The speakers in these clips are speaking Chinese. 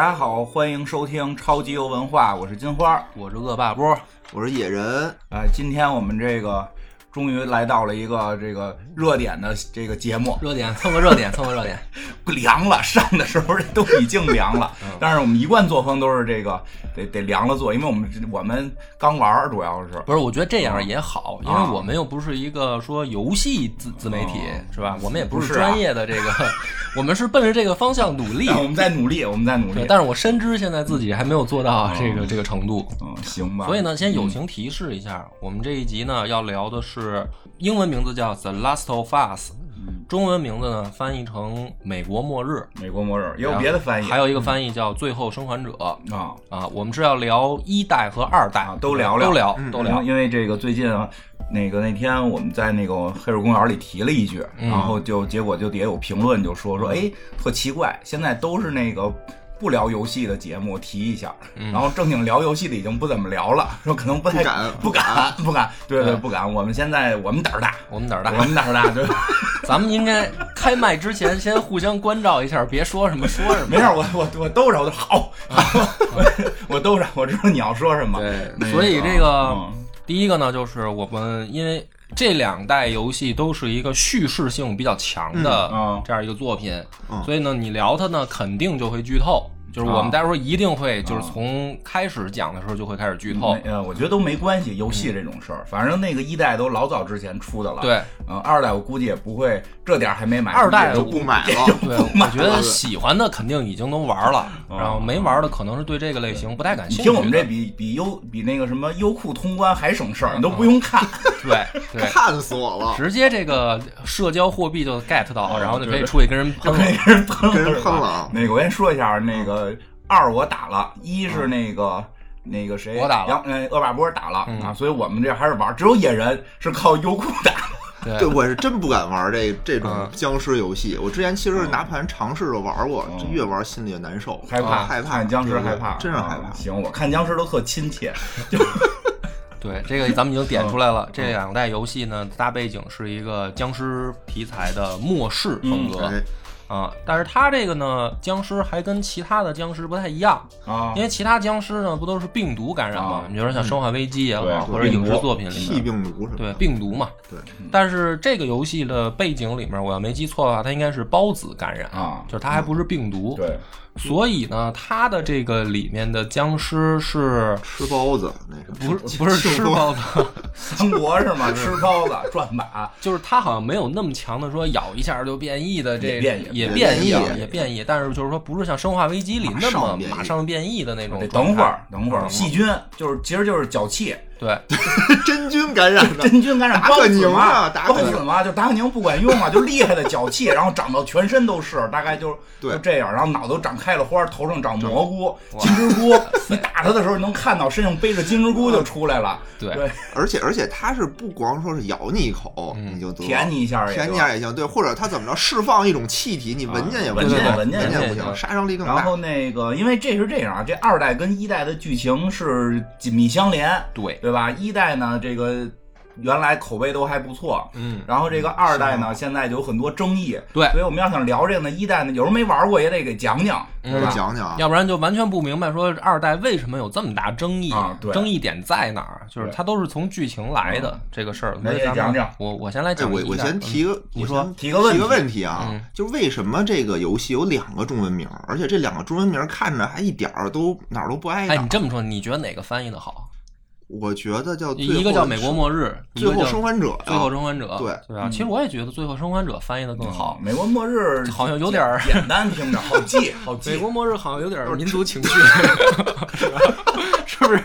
大家好，欢迎收听超级游文化，我是金花。我是恶霸波，我是野人，啊、今天我们这个终于来到了一个这个热点的这个节目，热点蹭个热点，蹭个热点。凉了，上的时候都已经凉了，嗯 但是我们一贯作风都是这个得得凉了做，因为我们我们刚玩儿，主要是不是，我觉得这样也好，因啊为我们又不是一个说游戏自自媒体，是吧？我们也不不是啊专业的这个，我们是奔着这个方向努力。我们在努力，我们在努，力。但是我深知现在自己还没有做到这个这个程度，嗯，行吧。所以呢，先友情提示一下，我们这一集呢要聊的是英文名字叫《The Last of Us》，中文名字呢翻译成《美国末日》，美国末日也有别的翻译，还有一个翻译叫《最后生还者》。啊啊，我们是要聊一代和二代，啊都聊聊都聊，嗯都聊。因为这个最近啊，那个那天我们在那个黑水公园里提了一句，嗯然后就结果就底下有评论就说说，哎，特奇怪，现在都是那个。不聊游戏的节目提一下，嗯。然后正经聊游戏的已经不怎么聊了，说可能不太敢。不敢 不敢，对对对不敢。我们现在我们胆儿大，我们胆儿大，我们胆儿大，对，咱们应该开麦之前先互相关照一下，别说什么说什么。没事儿，我我我兜着，我就好，我我兜着，我知道你要说什么。对所以这个嗯。第一个呢，就是我们因为这两代游戏都是一个叙事性比较强的这样一个作品，嗯所以呢，你聊它呢，肯定就会剧透。就是我啊们待会儿一定会，就是从开始讲的时候就会开始剧透。没呃，我觉得都没关系，游戏这种事儿，反正那个一代都老早之前出的了。，对嗯，二代我估计也不会，这点儿还没买，二代就估计也不买了。对，我觉得喜欢的肯定已经都玩了，哦然后没玩的可能是对这个类型不太感兴趣。听我们这比比优比那个什么优酷通关还省事儿，你都不用看。对对，看死我了，直接这个社交货币就 get 到，哦然后就可以出去跟人喷了跟。人喷了，跟人了啊那个我先说一下，那个二我打了，一是那个。那个谁，我打了杨呃，恶霸波打了、嗯啊，所以我们这还是玩，只有野人是靠优酷打的。对，我是真不敢玩这这种嗯僵尸游戏。我之前其实是拿盘尝试着玩过，嗯这越玩心里越难受，害怕，啊害怕看僵尸害怕，真是害怕啊。行，我看僵尸都特亲切，对，这个咱们已经点出来了。嗯这两代游戏呢，大背景是一个僵尸题材的末世风格哎，啊，但是他这个呢，僵尸还跟其他的僵尸不太一样，啊因为其他僵尸呢不都是病毒感染吗啊？你比如说像《生化危机》也对好，或者影视作品里气面。病毒什么对，病毒嘛，对，但是这个游戏的背景里面，我要没记错的话，它应该是孢子感染啊就是它还不是病毒。对，所以呢，它的这个里面的僵尸是吃包子那是不是不是吃包子，三国是吗？吃包子 转马，就是它好像没有那么强的说咬一下就变异的这也变异也也变异。但是就是说不是像《生化危机》里那么马上。变异的那种。等会儿，等会儿，嗯。细菌就是其实就是脚气，对，真菌感染的，真菌感染达克宁啊达克宁嘛，就达克宁不管用啊，就厉害的脚气，然后长到全身都是，大概就就这样，然后脑袋长开了花，头上长蘑菇、金针菇，你打它的时候，能看到身上背着金针菇就出来了，对。对，而且而且它是不光说是咬你一口嗯。你就得舔你一下也舔你一下也行，对，或者它怎么着释放一种气体，你闻见也不闻见行，闻见也不行，杀伤力更大。然后那个，因为这是这样啊，这二代跟一代的剧情是紧密相连，对，对吧？一代呢，这个原来口碑都还不错，嗯，然后这个二代呢，现在就有很多争议，对所以我们要想聊这个呢，一代呢，有人没玩过也得给讲讲，嗯对吧？讲讲啊，要不然就完全不明白说二代为什么有这么大争议啊对争议点在哪儿？就是它都是从剧情来的这个事儿。所以咱们那也讲讲我我先来哎，讲。我我先提个，你说我先提个问题提个问题啊，嗯就为什么这个游戏有两个中文名儿，而且这两个中文名儿看着还一点儿都哪儿都不挨哎，着你。这么说，你觉得哪个翻译的好？我觉得叫最一个叫《美国末日》，最后生还者，最后生还者，对对啊？其实我也觉得《最后生还者》翻译的更好。美国末日好像有点儿简单，听着好记，好记美。国末日好像有点民族情绪，是不是？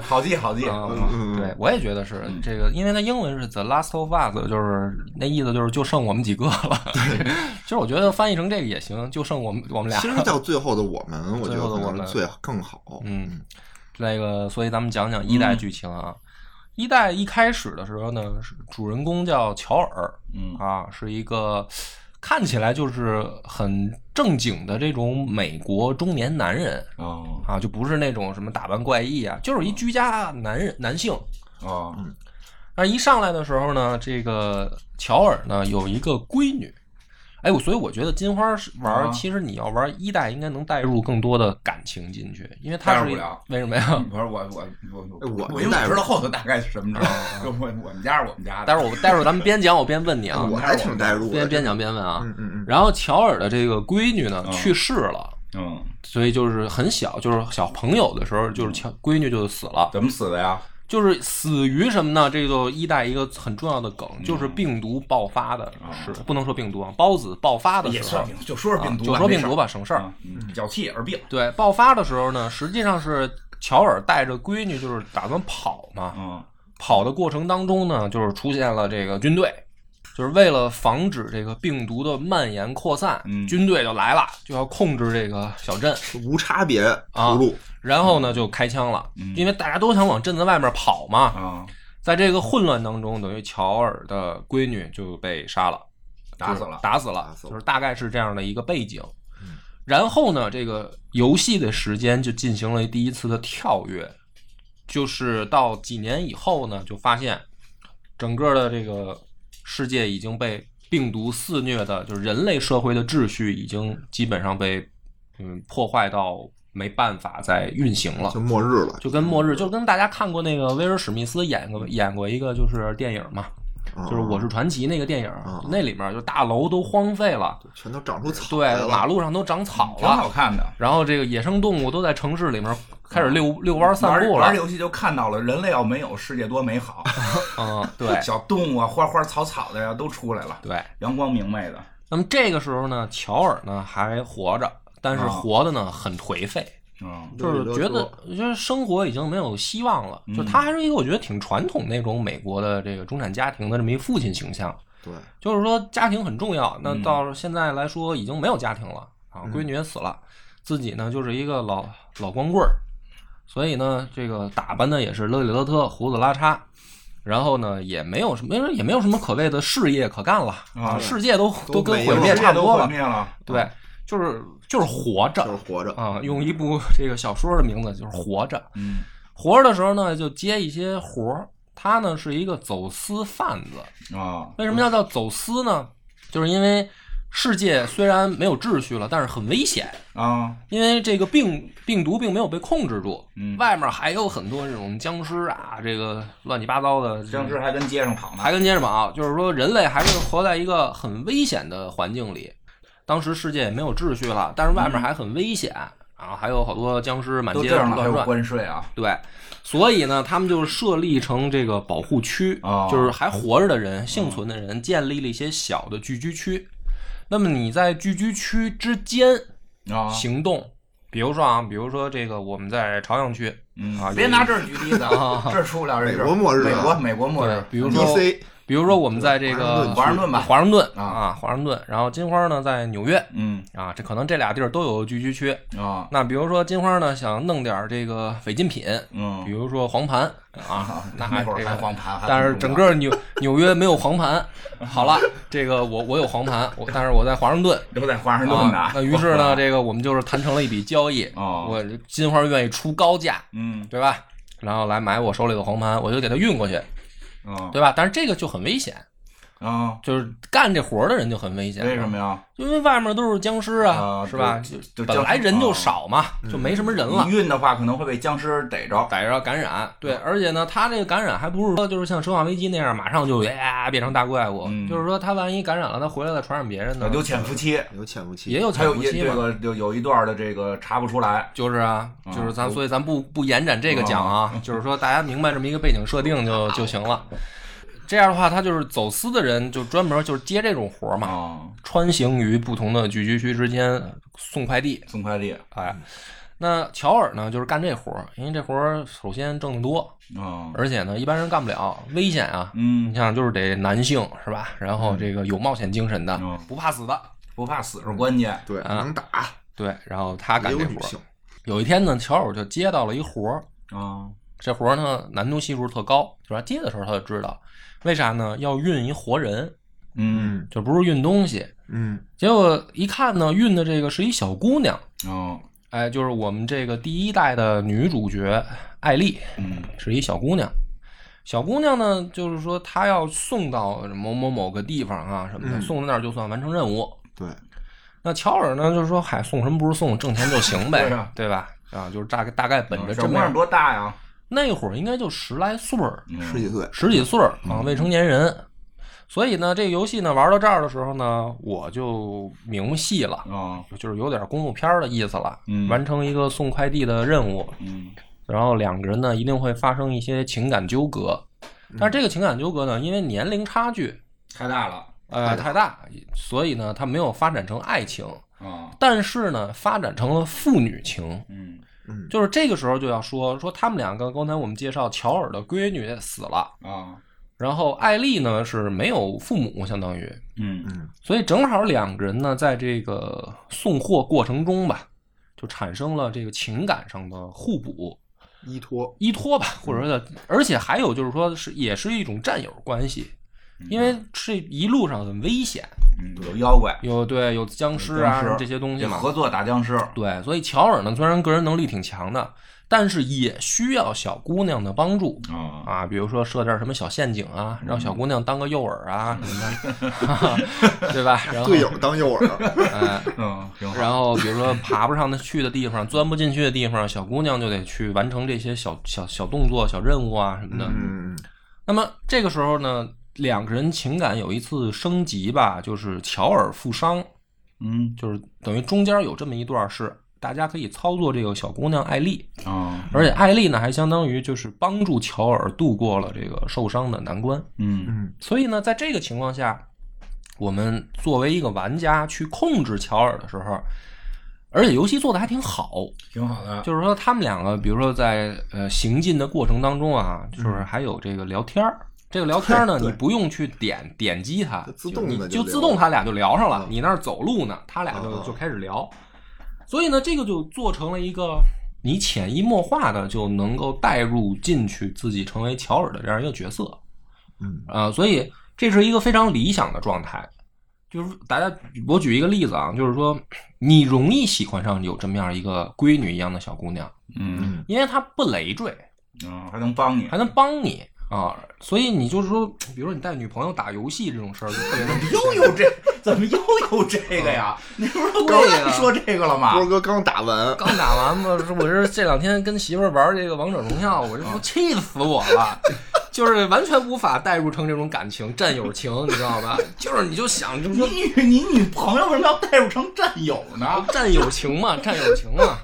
好记，好记。嗯嗯对，我也觉得是这个，因为它英文是 The Last of Us，就是那意思就是就剩我们几个了。其实我觉得翻译成这个也行，就剩我们我们俩其。实叫最后的我们，我觉得我们得最更好。嗯，那个，所以咱们讲讲一代剧情啊。一代一开始的时候呢，是主人公叫乔尔，嗯。啊，是一个看起来就是很正经的这种美国中年男人哦。啊，就不是那种什么打扮怪异啊，就是一居家男人男性。哦。那一上来的时候呢，这个乔尔呢有一个闺女，哎，我所以我觉得金花是玩其实你要玩一代，应该能带入更多的感情进去，因为他是为什么呀？不是我我我哎我我因为带入我知道后头大概是什么知道吗？我我们家是我们家的，待会儿我待会儿咱们边讲我边问你啊，我还挺带入的。边边讲边问啊。嗯嗯嗯，然后乔尔的这个闺女呢嗯去世了，嗯，所以就是很小，就是小朋友的时候，就是乔闺女就死了。怎么死的呀？就是死于什么呢？这就一代一个很重要的梗，嗯就是病毒爆发的是不能说病毒啊，孢子爆发的时候也算，病，就说是病毒就说病毒吧，省事儿。脚气耳病，对，爆发的时候呢，实际上是乔尔带着闺女，就是打算跑嘛。嗯跑的过程当中呢，就是出现了这个军队，就是为了防止这个病毒的蔓延扩散，嗯军队就来了，就要控制这个小镇。无差别啊屠戮，然后呢，就开枪了，嗯因为大家都想往镇子外面跑嘛。啊，在这个混乱当中，等于乔尔的闺女就被杀了打死了打，死了就是大概是这样的一个背景。然后呢，这个游戏的时间就进行了第一次的跳跃，就是到几年以后呢，就发现整个的这个世界已经被病毒肆虐的，就是人类社会的秩序已经基本上被嗯破坏到没办法再运行了就。末日了。就跟末日，就跟大家看过那个威尔史密斯演过演过一个就是电影嘛，啊就是《我是传奇》那个电影啊，那里面就大楼都荒废了，全都长出草对马路上都长草了挺好，看的。然后这个野生动物都在城市里面开始遛遛弯散步了，玩玩游戏就看到了，人类要没有世界多美好，嗯，对小动物啊、花花草草的呀都出来了，对。阳光明媚的。那么这个时候呢，乔尔呢还活着，但是啊活的呢很颓废，嗯就是觉得就是生活已经没有希望了。就他还是一个我觉得挺传统那种美国的这个中产家庭的这么一父亲形象。对，就是说家庭很重要。那嗯到现在来说，已经没有家庭了啊，闺女也死了，自己呢就是一个老老光棍儿，所以呢，这个打扮呢也是勒里勒特，胡子拉碴。然后呢，也没有什么，也没有什么可谓的事业可干了啊世界都都都跟毁灭差不多了。对，就是就是活着就是活着。啊，用一部这个小说的名字就是活着。嗯活着的时候呢，就接一些活儿。他呢是一个走私贩子，啊为什么要叫走私呢？就是因为世界虽然没有秩序了，但是很危险，啊因为这个病病毒并没有被控制住，嗯外面还有很多这种僵尸啊，这个乱七八糟的僵尸还跟街上跑呢。还跟街上跑，就是说人类还是活在一个很危险的环境里。当时世界也没有秩序了，但是外面还很危险啊，还有好多僵尸满街都这样了还有上乱转。关税啊？对，所以呢，他们就设立成这个保护区，哦就是还活着的人、幸存的人，建立了一些小的聚居区。那么你在聚居区之间啊，行动，比如说啊，比如说这个我们在朝阳区嗯。啊，别拿这儿举例子，啊 这儿出不了这事儿。美国末日啊。美国美国末日，比如说 DC 比如说我们在这个华盛顿吧华盛顿啊啊，华盛顿，然后金花呢在纽约嗯啊，这可能这俩地儿都有聚居区。啊那比如说金花呢想弄点这个违禁品，嗯比，如说黄盘啊，那那会儿这个黄盘，但是整个纽纽约没有黄盘。好了，这个我我有黄盘，我但是我在华盛顿。都在华盛顿呢啊。那于是呢，这个我们就是谈成了一笔交易。哦我金花愿意出高价，嗯对吧？然后来买我手里的黄盘，我就给他运过去，嗯对吧？但是这个就很危险，啊，就是干这活的人就很危险。为什么？呀？因为外面都是僵尸啊，啊是吧？就就本来人就少嘛，就没什么人了。你运的话可能会被僵尸逮着。逮着感染，对，而且呢，他这个感染还不是说就是像《生化危机》那样马上就呀变成大怪物，嗯就是说他万一感染了，他回来再传染别人呢，有潜伏期，有潜伏期，也有潜伏期嘛。个有有一段的这个查不出来。就是啊，啊就是咱，所以咱不不延展这个讲啊，就是说大家明白这么一个背景设定就就行了。这样的话，他就是走私的人，就专门就是接这种活儿嘛，啊，穿行于不同的聚居区之间送快递，送快递。哎，那乔尔呢，就是干这活儿，因为这活儿首先挣得多，啊，而且呢，一般人干不了，危险啊。嗯你，像就是得男性是吧？然后这个有冒险精神的，嗯不怕死的，不怕死是关键。对，啊能打，对。然后他干这活儿有。，有一天呢，乔尔就接到了一活儿，啊，这活儿呢难度系数特高，就是他接的时候他就知道，为啥呢？要运一活人，嗯，就不是运东西。嗯，结果一看呢，运的这个是一小姑娘，哦，哎，就是我们这个第一代的女主角艾丽，嗯是一小姑娘。小姑娘呢，就是说她要送到某某某个地方啊什么的，嗯送到那儿就算完成任务。对，那乔尔呢，就是说，嗨，送什么不是送，挣钱就行呗，对啊对吧？啊，就是大概大概本着这么样，多大呀？那会儿应该就十来岁儿，嗯。十几岁，十几岁儿啊，未成年人。所以呢，这个游戏呢玩到这儿的时候呢，我就明细了，啊，就是有点公路片儿的意思了。嗯。完成一个送快递的任务，嗯。然后两个人呢一定会发生一些情感纠葛，但是这个情感纠葛呢，因为年龄差距太大了。呃太大，所以呢它没有发展成爱情，啊，但是呢发展成了父女情。嗯嗯，就是这个时候就要说说他们两个，刚才我们介绍乔尔的闺女死了，啊，然后艾丽呢是没有父母，相当于，嗯。嗯。所以正好两个人呢在这个送货过程中吧，就产生了这个情感上的互补。依托，依托吧，或者说，而且还有就是说是也是一种战友关系，因为这一路上很危险，嗯，有妖怪，有对有僵尸啊僵尸这些东西嘛，合作打僵尸，对，所以乔尔呢虽然个人能力挺强的，但是也需要小姑娘的帮助啊，啊，比如说设点什么小陷阱啊，让小姑娘当个诱饵啊什么的，对吧？然后队友当诱饵，哎，嗯，然后比如说爬不上的去的地方，钻不进去的地方，小姑娘就得去完成这些小小小动作、小任务啊什么的。嗯嗯那么这个时候呢，两个人情感有一次升级吧，就是乔尔负伤，嗯就是等于中间有这么一段是大家可以操作这个小姑娘艾丽，啊，而且艾丽呢还相当于就是帮助乔尔度过了这个受伤的难关。嗯嗯所以呢，在这个情况下，我们作为一个玩家去控制乔尔的时候，而且游戏做的还挺好，挺好的。就是说他们两个，比如说在呃行进的过程当中啊，就是还有这个聊天儿。这个聊天呢，你不用去点点击它，自动你就就自动他俩就聊上了。嗯你那儿走路呢，他俩就嗯就开始聊。所以呢，这个就做成了一个你潜移默化的就能够带入进去，自己成为乔尔的这样一个角色。嗯啊，所以这是一个非常理想的状态。就是大家，我举一个例子啊，就是说你容易喜欢上有这么样一个闺女一样的小姑娘，嗯嗯因为她不累赘，嗯，还能帮你还。能帮你啊。所以你就是说，比如说你带女朋友打游戏这种事儿，就特别能又有这，怎么又有这个呀？你不是刚对呀说这个了吗？波哥刚打完，刚打完嘛，我是这两天跟媳妇儿玩这个王者荣耀，我这不气死我了，就是完全无法代入成这种感情、战友情，你知道吧？就是你就想，就是你说女你女朋友为什么要代入成战友呢？战友情嘛，战友情嘛，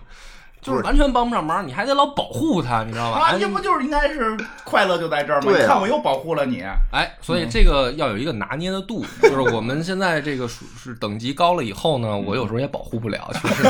就是完全帮不上忙，你还得老保护他，你知道吧？啊，哎这不就是应该是快乐就在这儿吗？你看我又保护了你，哎，所以这个要有一个拿捏的度，就是我们现在这个属是等级高了以后呢，我有时候也保护不了，确实，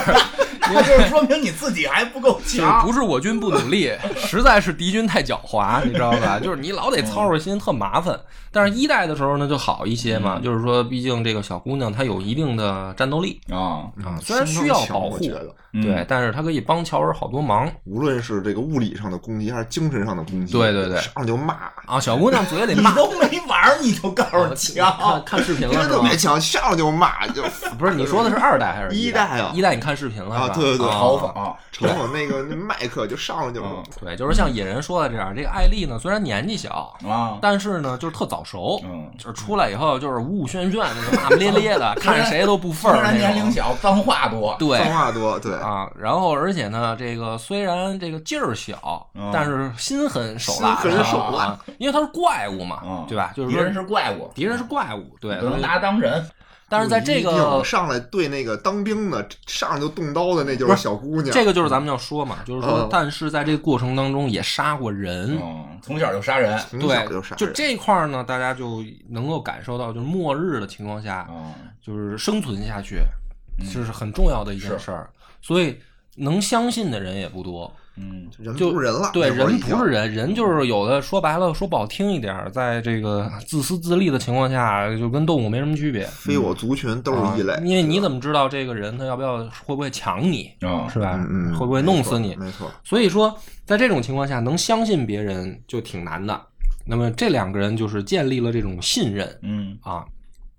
那就是说明你自己还不够就 是强。不是我军不努力，实在是敌军太狡猾，你知道吧？就是你老得操着心，特麻烦。但是一代的时候呢就好一些嘛，就是说，毕竟这个小姑娘她有一定的战斗力啊，啊，虽然需要保护我觉，得嗯对，但是他可以帮乔尔好多忙无论是这个物理上的攻击还是精神上的攻击，对对对上来就骂，啊。小姑娘嘴里 你骂，都没玩你就告诉看强，看视频了这是吧？特别强，上来就骂，就 不是你说的是二代还是代一代啊一代你看视频了？啊对对对啊嘲讽。嘲讽那个那麦克就上来就嗯对，就是像野人说的这样，这个艾丽呢虽然年纪小，啊，但是呢就是特早熟，嗯，就是出来以后就是呜呜喧喧的，骂骂咧咧的，看着谁都不虽忿儿那然年龄。小，脏话多，对脏话多，对，啊，然后而且呢，这个虽然这个劲儿小，嗯但是心狠手辣，心狠手辣。啊，因为他是怪物嘛，嗯，对吧？就是说敌人是怪物，敌人是怪物，对，不能所以拿他当人。但是在这一定个上来对那个当兵的上来就动刀的那就不是小姑娘，这个就是咱们要说嘛，就是说嗯，但是在这个过程当中也杀过人，嗯，从小就杀人。从小对就杀，人。就这块儿呢，大家就能够感受到，就是末日的情况下，嗯，就是生存下去，这是很重要的一件事儿。所以能相信的人也不多。嗯，人就不是人了，对，人不是人，人就是有的。说白了，说不好听一点，在这个自私自利的情况下，就跟动物没什么区别。非我族群都是异类，啊因为你怎么知道这个人他要不要会不会抢你，嗯是吧？会不会弄死你？没错，所以说，在这种情况下，能相信别人就挺难的。那么这两个人就是建立了这种信任嗯啊，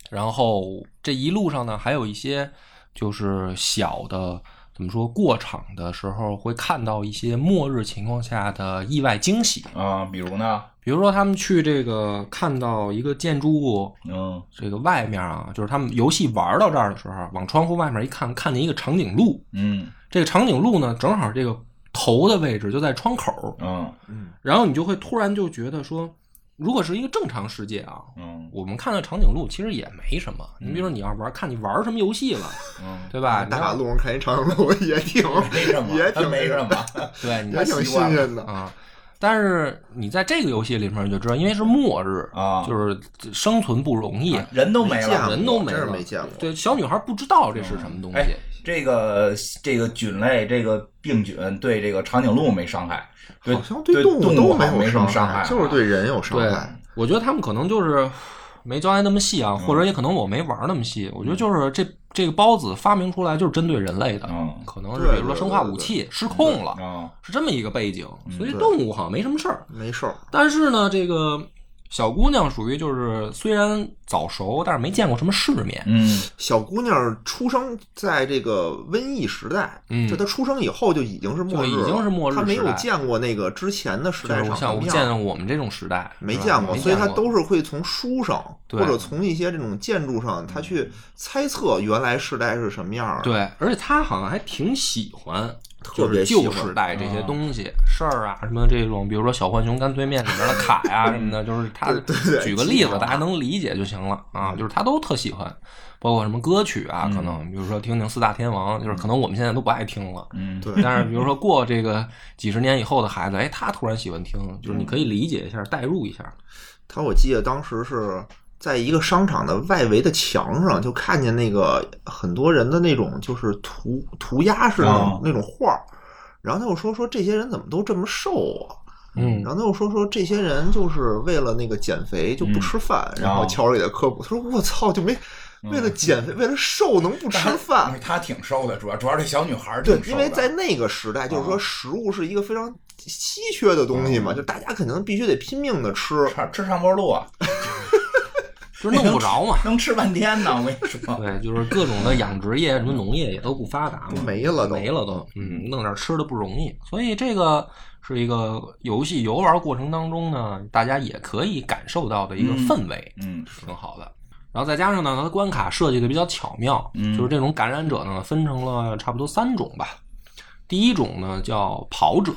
然后这一路上呢，还有一些就是小的怎么说过场的时候会看到一些末日情况下的意外惊喜，啊，比如呢，比如说他们去这个看到一个建筑物嗯。这个外面啊，就是他们游戏玩到这儿的时候，往窗户外面一看，看见一个长颈鹿。嗯。这个长颈鹿呢，正好这个头的位置就在窗口，嗯。然后你就会突然就觉得说，如果是一个正常世界啊，嗯我们看到长颈鹿其实也没什么。你比如说你要玩，看你玩什么游戏了，嗯，对吧？大马路上看一长颈鹿也挺没什么，也挺没什么，对你也挺新鲜的。啊。但是你在这个游戏里面就知道，因为是末日啊就是生存不容易，人都没了。人都没了，真是没见过对，小女孩不知道这是什么东西。哎，这个这个菌类，这个病菌对这个长颈鹿没伤害，对好像对动物都没好像没什么伤害，啊就是对人有伤害。，我觉得他们可能就是没交代那么细啊，或者也可能我没玩那么细。我觉得就是这这个孢子发明出来就是针对人类的，嗯可能是比如说生化武器失控了，啊，是这么一个背景，所以动物好像没什么事儿。没事儿，但是呢，这个小姑娘属于就是虽然早熟，但是没见过什么世面。嗯小姑娘出生在这个瘟疫时代，嗯就她出生以后就已经是末日已经是末日她没有见过那个之前的时代就是像我见我们这种时代，没见过，所以她都是会从书上或者从一些这种建筑上，她去猜测原来时代是什么样儿的。对，而且她好像还挺喜欢。特就是别旧时代这些东西、事儿啊，什么这种，比如说小浣熊干脆面里面的卡呀、什么的，就是他 举个例子，大家能理解就行了啊。就是他都特喜欢，包括什么歌曲啊，可能比如说听听四大天王，就是可能我们现在都不爱听了。嗯，对 但是比如说过这个几十年以后的孩子，哎，他突然喜欢听，就是你可以理解一下，代入一下。他我记得当时是在一个商场的外围的墙上，就看见那个很多人的那种就是涂涂鸦式的那种啊。那种画儿，然后他又说说这些人怎么都这么瘦啊？嗯。然后他又说说这些人就是为了那个减肥就不吃饭，然后乔治给他科普，他说我操就没为了减肥为了瘦能不吃饭？他挺瘦的，主要主要这小女孩儿对因为在那个时代，就是说食物是一个非常稀缺的东西嘛，就大家肯定必须得拼命的吃。吃吃上坡路啊，就是弄不着嘛。能吃半天呢。我跟你说，对，就是各种的养殖业、什么农业也都不发达嘛，没了都没了都，嗯，弄点吃的不容易，所以这个是一个游戏游玩过程当中呢，大家也可以感受到的一个氛围，嗯挺好的。然后再加上呢，它的关卡设计的比较巧妙，嗯就是这种感染者呢分成了差不多三种吧。第一种呢叫跑者，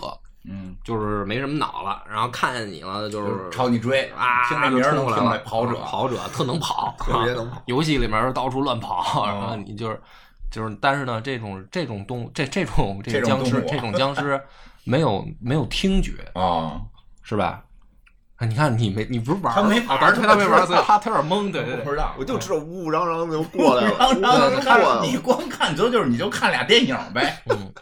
嗯，就是没什么脑了，然后看见你了就就是朝你追啊，听这名儿能听就冲过来了跑者，跑者特能跑，特别能跑 游戏里面到处乱跑，哦然后你就是就是，但是呢，这种这种动物，这这种这僵尸，这种僵尸没有没有听觉，啊，是吧？啊你看你没你不是玩儿他没玩儿啊他没玩儿，他他他有点懵，对对对。不知道，我就知道呜呜嚷嚷的就过来了，你光看就就是你就看俩电影呗，嗯，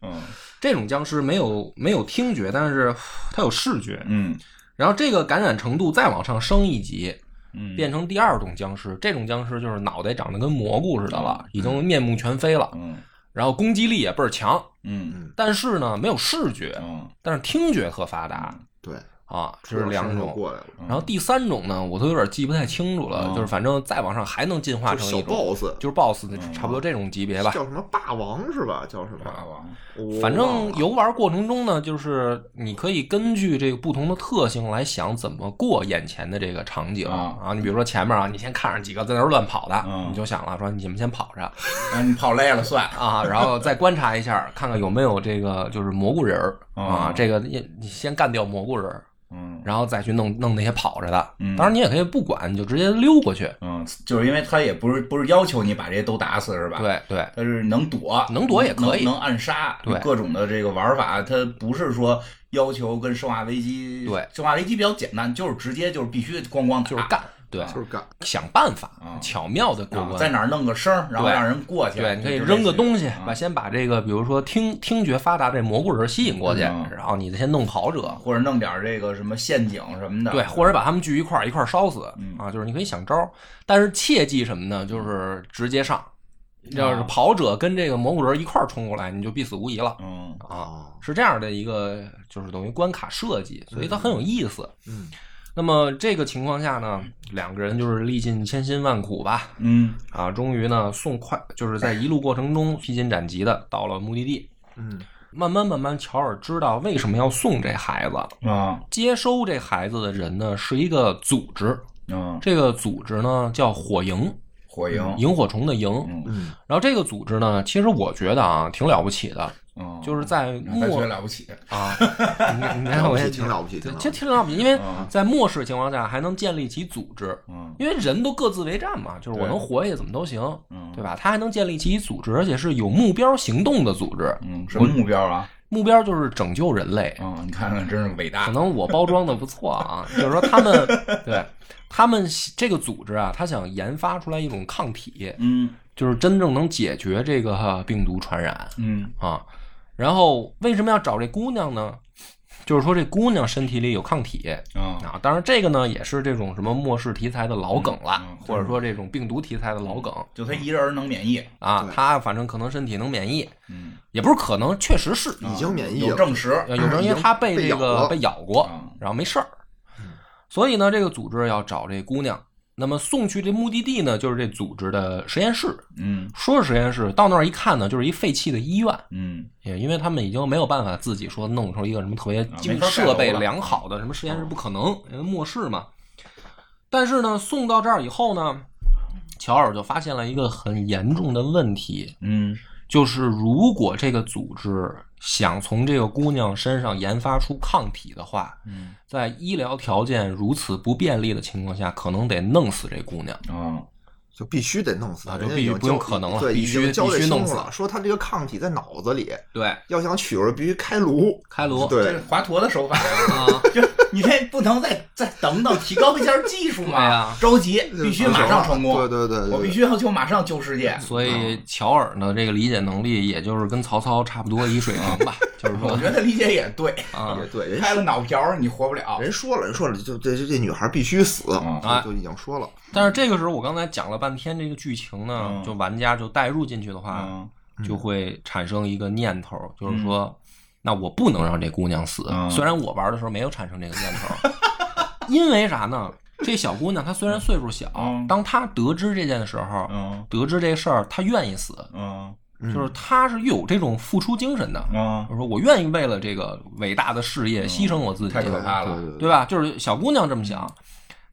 嗯这种僵尸没有没有听觉，但是它有视觉。嗯。然后这个感染程度再往上升一级，嗯，变成第二种僵尸。这种僵尸就是脑袋长得跟蘑菇似的了，已经面目全非了，嗯。然后攻击力也倍儿强，嗯。但是呢没有视觉，嗯。但是听觉特发达对，啊，这是两种。过来了，嗯然后第三种呢，我都有点记不太清楚了，嗯就是反正再往上还能进化成一种，boss 就是 BOSS 差不多这种级别吧。叫什么霸王是吧？叫什么？霸王，反正游玩过程中呢，就是你可以根据这个不同的特性来想怎么过眼前的这个场景啊啊。你比如说前面啊，你先看着几个在那儿乱跑的，嗯你就想了说你们先跑着嗯，你跑累了算，啊，然后再观察一下，看看有没有这个就是蘑菇人儿啊哦。这个你你先干掉蘑菇人儿，嗯。然后再去弄弄那些跑着的。嗯。当然你也可以不管，你就直接溜过去。嗯，就是因为他也不是不是要求你把这些都打死是吧？，对对，他是能躲，能躲也可以。能能暗杀，对。各种的这个玩法，它不是说要求跟生化危机，对。生化危机比较简单，就是直接就是必须咣咣打。就是干，对，就是干，想办法啊，巧妙的过关。啊在哪儿弄个声儿，然后让人过去，对，你可以扔个东西，啊。把先把这个，比如说听听觉发达这蘑菇人吸引过去，嗯。然后你再先弄跑者，或者弄点这个什么陷阱什么的，对，或者把他们聚一块儿，一块儿烧死。嗯。啊，就是你可以想招儿，但是切记什么呢？就是直接上，要是跑者跟这个蘑菇人一块儿冲过来，你就必死无疑了。嗯。啊，哦，是这样的一个，就是等于关卡设计，所以它很有意思。嗯那么这个情况下呢，两个人就是历尽千辛万苦吧，嗯啊，终于呢送快，就是在一路过程中披荆斩棘的到了目的地。嗯慢慢慢慢，乔尔知道为什么要送这孩子。啊接收这孩子的人呢是一个组织，嗯，这个组织呢叫火萤，火萤，萤火虫的萤。嗯嗯然后这个组织呢，其实我觉得啊挺了不起的，嗯，就是在末了不起，啊，你你看我也挺了不起，挺了不这起。挺了不起，因为嗯在末世情况下还能建立起组织，嗯因为人都各自为战嘛，就是我能活下去怎么都行，嗯，对吧？他还能建立起组织，而且是有目标行动的组织，嗯，什么目标啊？目标就是拯救人类。嗯，你看看，真是伟大可。能我包装的不错啊，就是说他们对他们这个组织啊，他想研发出来一种抗体，嗯就是真正能解决这个病毒传染嗯啊。然后为什么要找这姑娘呢？就是说这姑娘身体里有抗体啊啊。当然这个呢也是这种什么末世题材的老梗了，或者说这种病毒题材的老梗就她一人能免疫。啊。她反正可能身体能免疫，嗯，也不是可能，确实是已经免疫了，有证实。有证因为她被这个被咬过，嗯然后没事儿，所以呢，这个组织要找这姑娘。那么送去这目的地呢，就是这组织的实验室。嗯说是实验室，到那儿一看呢，就是一废弃的医院。嗯也因为他们已经没有办法自己说弄出一个什么特别设备良好的什么实验室，不可能，因为末世嘛。但是呢，送到这儿以后呢，乔尔就发现了一个很严重的问题，嗯就是如果这个组织想从这个姑娘身上研发出抗体的话，嗯在医疗条件如此不便利的情况下，可能得弄死这姑娘。啊就必须得弄死他，啊就必须不用可能了对，必须必须弄死了，说她这个抗体在脑子里，对，要想取出来必须开颅，开颅这是对，华佗的手法。啊，就你这不能再再等等，提高一下技术对 呀嘛？着急，必须马上成功。对对对对，我必须要求马上救世界。所以乔尔的，这个理解能力也就是跟曹操差不多一水平吧，就是说我觉得理解也对，啊也，对，人开了脑瓢你活不了。人说了，人说了，就这这这女孩必须死，嗯啊就就已经说了，但是这个时候我刚才讲了半天这个剧情呢，嗯就玩家就带入进去的话，嗯就会产生一个念头，就是说，那我不能让这姑娘死。嗯虽然我玩的时候没有产生这个念头，因为啥呢？这小姑娘她虽然岁数小，嗯当她得知这件的时候，嗯得知这事儿，她愿意死，就是她是有这种付出精神的。嗯，就是说我愿意为了这个伟大的事业牺牲我自己，太可怕了。对对对吧？就是小姑娘这么想，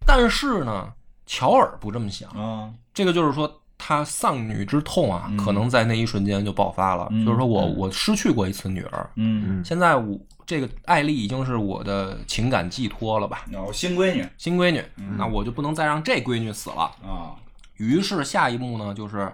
但是呢，乔尔不这么想。嗯这个就是说，他丧女之痛啊，嗯。可能在那一瞬间就爆发了。嗯。就是说我我失去过一次女儿，嗯，现在我这个艾丽已经是我的情感寄托了吧，哦，新闺女。新闺女，那我就不能再让这闺女死了。啊，于是下一幕呢，就是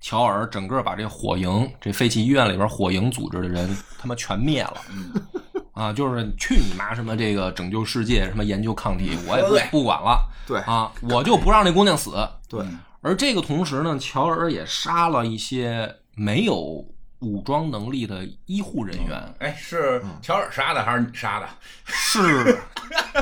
乔尔整个把这火营这废弃医院里边火营组织的人他妈全灭了。啊，就是去你妈什么这个拯救世界，什么研究抗体，我也不不管了。对。啊，我就不让这姑娘死。对，而这个同时呢，乔尔也杀了一些没有武装能力的医护人员，哎，是乔尔杀的还是你杀的？是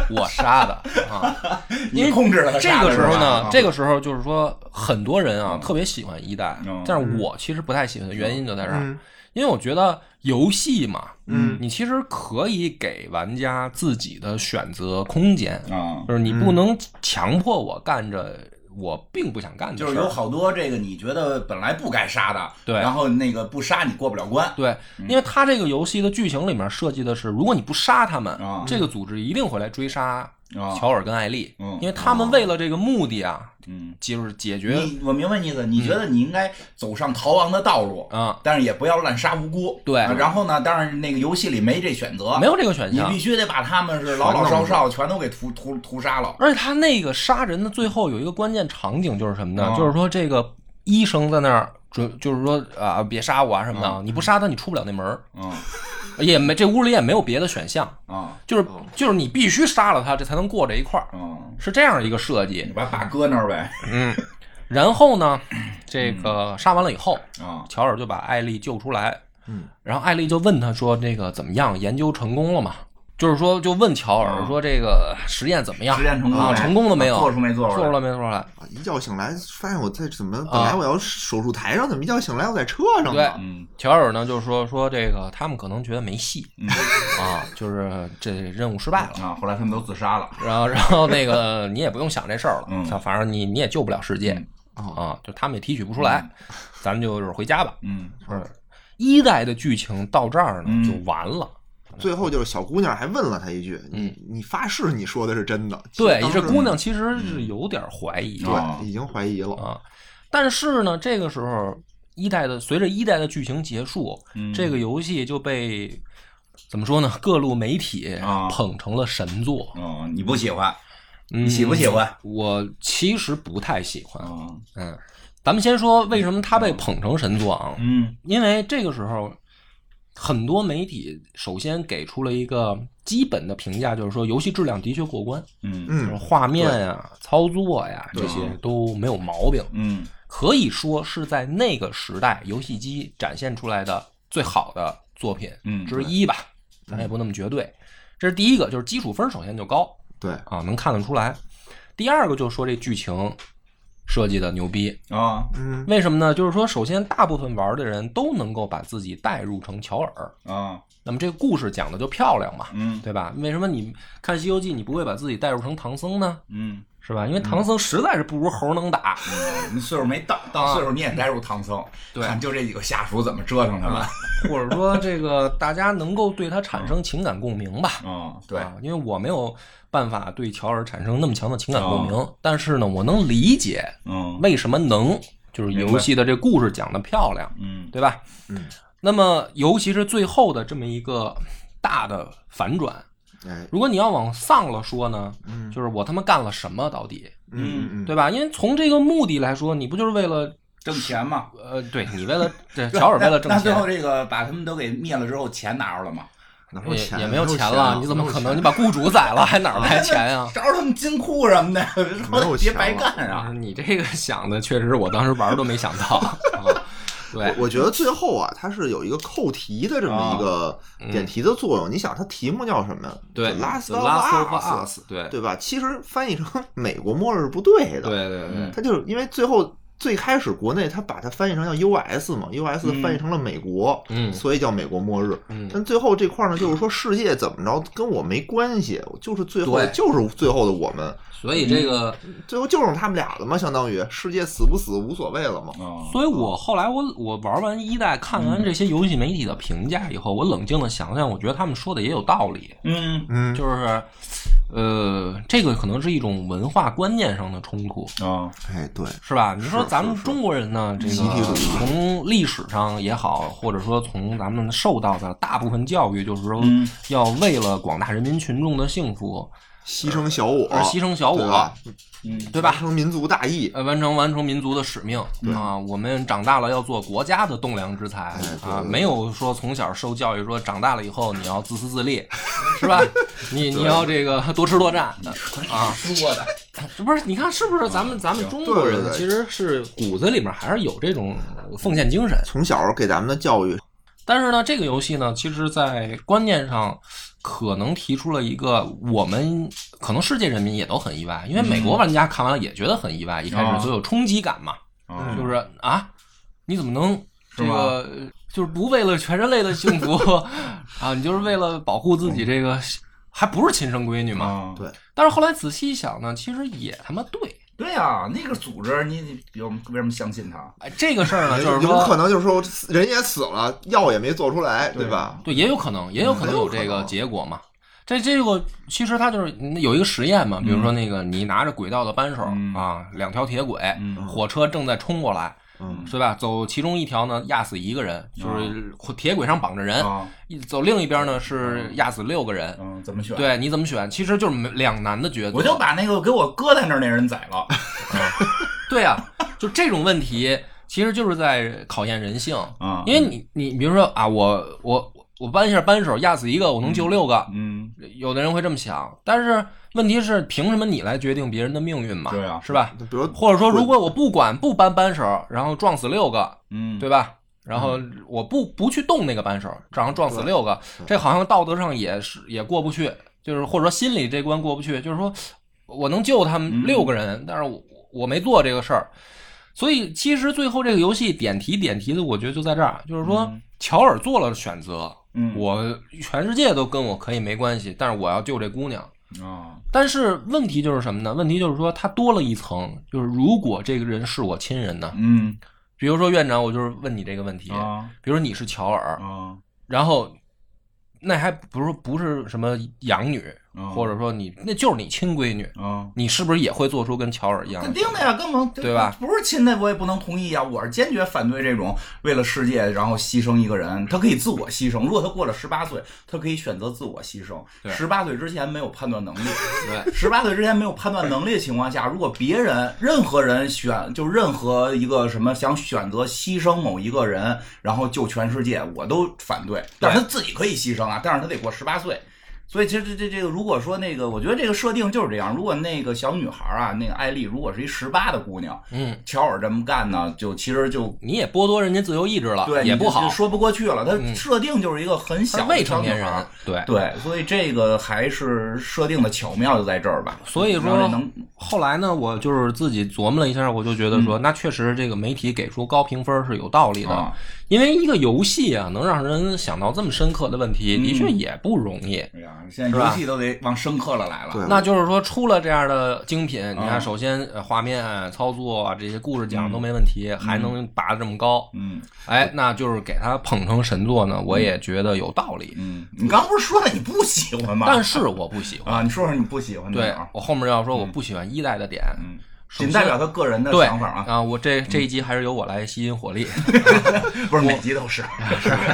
我杀的啊。因为你控制了他这个时候呢啊，这个时候就是说，很多人啊特别喜欢一代嗯，但是我其实不太喜欢的原因就在这儿嗯，因为我觉得游戏嘛，嗯。你其实可以给玩家自己的选择空间，啊，就是你不能强迫我干着我并不想干。就是有好多这个你觉得本来不该杀的，对然后那个不杀你过不了关。对，因为他这个游戏的剧情里面设计的是，如果你不杀他们，啊这个组织一定会来追杀啊乔尔跟艾丽，嗯因为他们为了这个目的啊，嗯，就是解决你我明白你意思，你觉得你应该走上逃亡的道路，啊，但是也不要滥杀无辜。对啊然后呢，当然那个游戏里没这选择，没有这个选项你必。须得把他们是老老少少全都给屠屠屠杀了。而且他那个杀人的最后有一个关键场景就是什么呢？啊就是说这个医生在那儿准，就是说啊，别杀我啊什么的，啊你不杀他你出不了那门儿，嗯 也没这屋里也没有别的选项，啊就是就是你必须杀了他，这才能过这一块儿，嗯，是这样一个设计你。把把搁那儿呗。嗯，然后呢，这个杀完了以后，啊乔尔就把艾丽救出来，嗯，然后艾丽就问他说：“这个怎么样？研究成功了吗？”就是说就问乔尔啊说这个实验怎么样？实验成功啊，成功了没有？做出没做出来做出来没做出来？啊一觉醒来发现我在怎么啊本来我要手术台上，怎么一觉醒来我在车上对乔尔呢就是说说这个他们可能觉得没戏嗯啊，就是这任务失败了。啊，后来他们都自杀了。然后，然后那个你也不用想这事儿了，嗯他反正你你也救不了世界嗯啊，就他们也提取不出来，咱们就是回家吧。嗯是一代的剧情到这儿呢嗯就完了。最后就是小姑娘还问了他一句：“嗯你你发誓你说的是真的？”对，这姑娘其实是有点怀疑哦对已经怀疑了。啊，但是呢，这个时候一代的随着一代的剧情结束，嗯这个游戏就被怎么说呢？各路媒体啊捧成了神作。哦，你不喜欢？你你喜不喜欢？我其实不太喜欢。啊嗯，咱们先说为什么它被捧成神作啊？嗯因为这个时候，很多媒体首先给出了一个基本的评价，就是说游戏质量的确过关，嗯。就是嗯，画面呀、操作呀对。这些都没有毛病，嗯。可以说是在那个时代游戏机展现出来的最好的作品嗯之一吧，咱也不那么绝对。这是第一个，就是基础分首先就高。对，啊，能看得出来。第二个就是说这剧情设计的牛逼，啊嗯为什么呢？就是说，首先大部分玩的人都能够把自己代入成乔尔，啊那么这个故事讲的就漂亮嘛，嗯对吧？为什么你看《西游记》你不会把自己代入成唐僧呢？嗯，是吧？因为唐僧实在是不如猴能打，你岁数没到，到岁数你也带入唐僧，对看就这几个下属怎么折腾他们。或者说这个大家能够对他产生情感共鸣吧？嗯，对，啊，因为我没有办法对乔尔产生那么强的情感共鸣，但是呢，我能理解嗯。为什么能，就是游戏的这故事讲的漂亮，嗯。对吧？嗯，那么尤其是最后的这么一个大的反转，哎，如果你要往丧了说呢，嗯。就是我他妈干了什么到底，嗯嗯，对吧？因为从这个目的来说，你不就是为了挣钱嘛。呃，对你为了这乔尔为了挣钱。那最后。这个把他们都给灭了之后，钱拿着了吗？也哪有钱也没有钱钱了，你怎么可能？你把雇主宰了，还哪儿来钱呀？找着他们金库什么的，没有别白干啊！你这个想的确实我当时玩都没想到。啊对我，我觉得最后啊，它是有一个扣题的这么一个点题的作用。你想，它题目叫什么呀？嗯对 The Last of Last of Us，Us，对对吧？其实翻译成美国末日是不对的。对对对嗯，它就是因为最后最开始国内它把它翻译成叫 US 嘛，US 嗯。翻译成了美国，嗯。所以叫美国末日。嗯。但最后这块呢，就是说世界怎么着跟我没关系，就是最后就是最后的我们，所以这个，最后就剩他们俩了嘛，相当于世界死不死无所谓了嘛。啊，所以我后来我我玩完一代，看完这些游戏媒体的评价以后，我冷静的想想，我觉得他们说的也有道理，嗯。嗯，就是，呃，这个可能是一种文化观念上的冲突。啊，哎，对，是吧？你说咱们中国人呢，这个从历史上也好，或者说从咱们受到的大部分教育，就是说嗯要为了广大人民群众的幸福牺牲小我，而牺牲小我对吧，？嗯，对吧完？成民族大义。呃，完成完成民族的使命啊！我们长大了要做国家的栋梁之才哎啊，没有说从小受教育说长大了以后你要自私自利，是吧？你你要这个 多吃多占啊！说的，这 不是你看是不是咱们咱们中国人其实是骨子里面还是有这种奉献精神，从小给咱们的教育，但是呢，这个游戏呢，其实在观念上可能提出了一个我们可能世界人民也都很意外，因为美国玩家看完了也觉觉得很意外，一开啊始就有冲击感嘛，啊就是啊，你怎么能这个就是不为了全人类的幸福 啊，你就是为了保护自己这个还不是亲生闺女嘛？啊，对但是后来仔细一想呢，其实也他妈对。对呀，那个组织你你有为什么相信他？哎，这个事儿呢，就是有可能就是说人也死了，药也没做出来，对吧？对，也有可能，也有可能有这个结果嘛。这这个其实它就是有一个实验嘛，比如说嗯那个你拿着轨道的扳手、嗯啊，两条铁轨，嗯火车正在冲过来，嗯，是吧？走其中一条呢，压死一个人，就是铁轨上绑着人；走另一边呢是压死六个人。嗯，怎么选？，对，你怎么选？其实就是两难的抉择。我就把那个给我搁在那儿那人宰了。对啊，就这种问题，其实就是在考验人性。啊，因为你你比如说啊，我我我扳一下扳手压死一个，我能救六个，嗯，有的人会这么想，但是问题是，凭什么你来决定别人的命运嘛？对啊是吧？比如或者说，如果我不管不扳扳手，然后撞死六个，嗯，对吧？然后我不不去动那个扳手，然后撞死六个，这好像道德上也是也过不去，就是或者说心里这关过不去，就是说我能救他们六个人，但是我我没做这个事儿，所以其实最后这个游戏点题点题的，我觉得就在这儿，就是说乔尔做了选择，嗯我全世界都跟我可以没关系，但是我要救这姑娘。啊，但是问题就是什么呢？问题就是说，他多了一层，就是如果这个人是我亲人呢？嗯比如说院长，我就是问你这个问题，啊比如说你是乔尔，啊然后那还不是不是什么养女，啊或者说你那就是你亲闺女，啊。你是不是也会做出跟乔尔一样的？肯定的呀，根本对吧？不是亲的，我也不能同意呀。我是坚决反对这种为了世界然后牺牲一个人。他可以自我牺牲，如果他过了十八岁，他可以选择自我牺牲。对十八岁之前没有判断能力，对，十八岁之前没有判断能力的情况下，如果别人任何人选就任何一个什么想选择牺牲某一个人，然后救全世界，我都反对。但是他自己可以牺牲啊，但是他得过十八岁。所以其实这这这个，如果说那个，我觉得这个设定就是这样。如果那个小女孩啊，那个艾丽，如果是一十八的姑娘，嗯，乔尔这么干呢，就其实就你也剥夺人家自由意志了，对也不好就，说不过去了。他嗯设定就是一个很小的未成年人对。对，所以这个还是设定的巧妙就在这儿吧。所以说能后来呢，我就是自己琢磨了一下，我就觉得说，那确实这个媒体给出高评分是有道理的，因为一个游戏啊，能让人想到这么深刻的问题，的确也不容易。哎呀，现在是吧？游戏都得往深刻了来了。对。那就是说，出了这样的精品，你啊。看，首先呃画面、操作啊这些故事讲都没问题，还能拔得这么高，嗯。哎，那就是给它捧成神作呢，我也觉得有道理。嗯，你刚不是说了你不喜欢吗？但是我不喜欢，啊，你说说你不喜欢的对我后面要说我不喜欢一代的点，嗯，仅代表他个人的想法啊，啊，我这这一集还是由我来吸引火力。不是每集都是。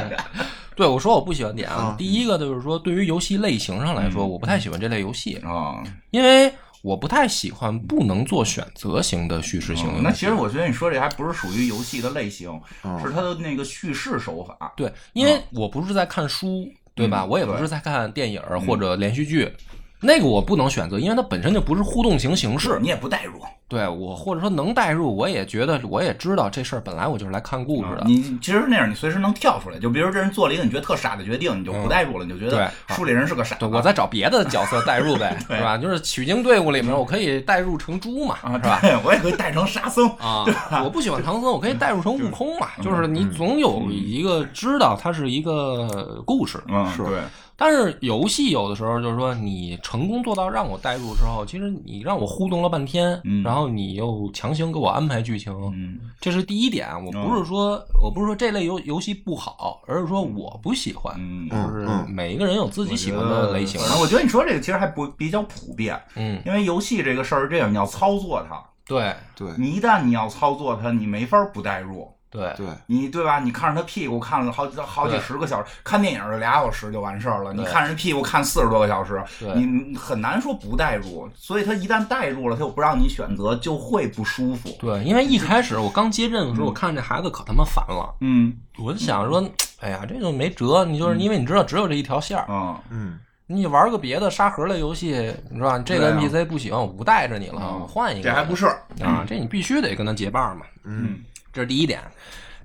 对，我说我不喜欢点啊啊，第一个就是说，对于游戏类型上来说，我不太喜欢这类游戏，啊，因为我不太喜欢不能做选择型的叙事型那其实我觉得你说这还不是属于游戏的类型，哦是它的那个叙事手法。对，因为我不是在看书，对吧？嗯我也不是在看电影或者连续剧，那个我不能选择，因为它本身就不是互动型形式。你也不代入，对我或者说能代入，我也觉得我也知道这事儿本来我就是来看故事的。你其实那样，你随时能跳出来。就比如这人做了一个你觉得特傻的决定，你就不代入了，你就觉得书里人是个傻子。对，我再找别的角色代入呗，对是吧？就是取经队伍里面，我可以代入成猪嘛，啊，是吧？对，我也可以代成沙僧。啊，我不喜欢唐僧，我可以代入成悟空嘛，嗯就是你总有一个知道它是一个故事，嗯，是对，但是游戏有的时候就是说你成功做到让我代入之后，其实你让我互动了半天，嗯然后你又强行给我安排剧情，嗯。这是第一点。我不是说我不是说这类游游戏不好，而是说我不喜欢，嗯，就是嗯每一个人有自己喜欢的类型。反。正我觉得你说这个其实还不比较普遍，嗯，因为游戏这个事儿是这样，你要操作它，对。对。你一旦你要操作它，你没法不代入。对对，你对吧？你看着他屁股看了好几好几十个小时，看电影就俩小时就完事儿了。你看人屁股看四十多个小时，你你很难说不代入。所以他一旦代入了，他又不让你选择，就会不舒服。对，因为一开始我刚接任的时候，我看这孩子可他妈烦了，嗯我就想说，哎呀，这就没辙。你就是因为你知道只有这一条线儿，啊嗯，你玩个别的沙盒类游戏，你知道吧？这个对啊 NPC 不行，我不带着你了，嗯我换一个。这还不是啊？这你必须得跟他结伴嘛。嗯这是第一点。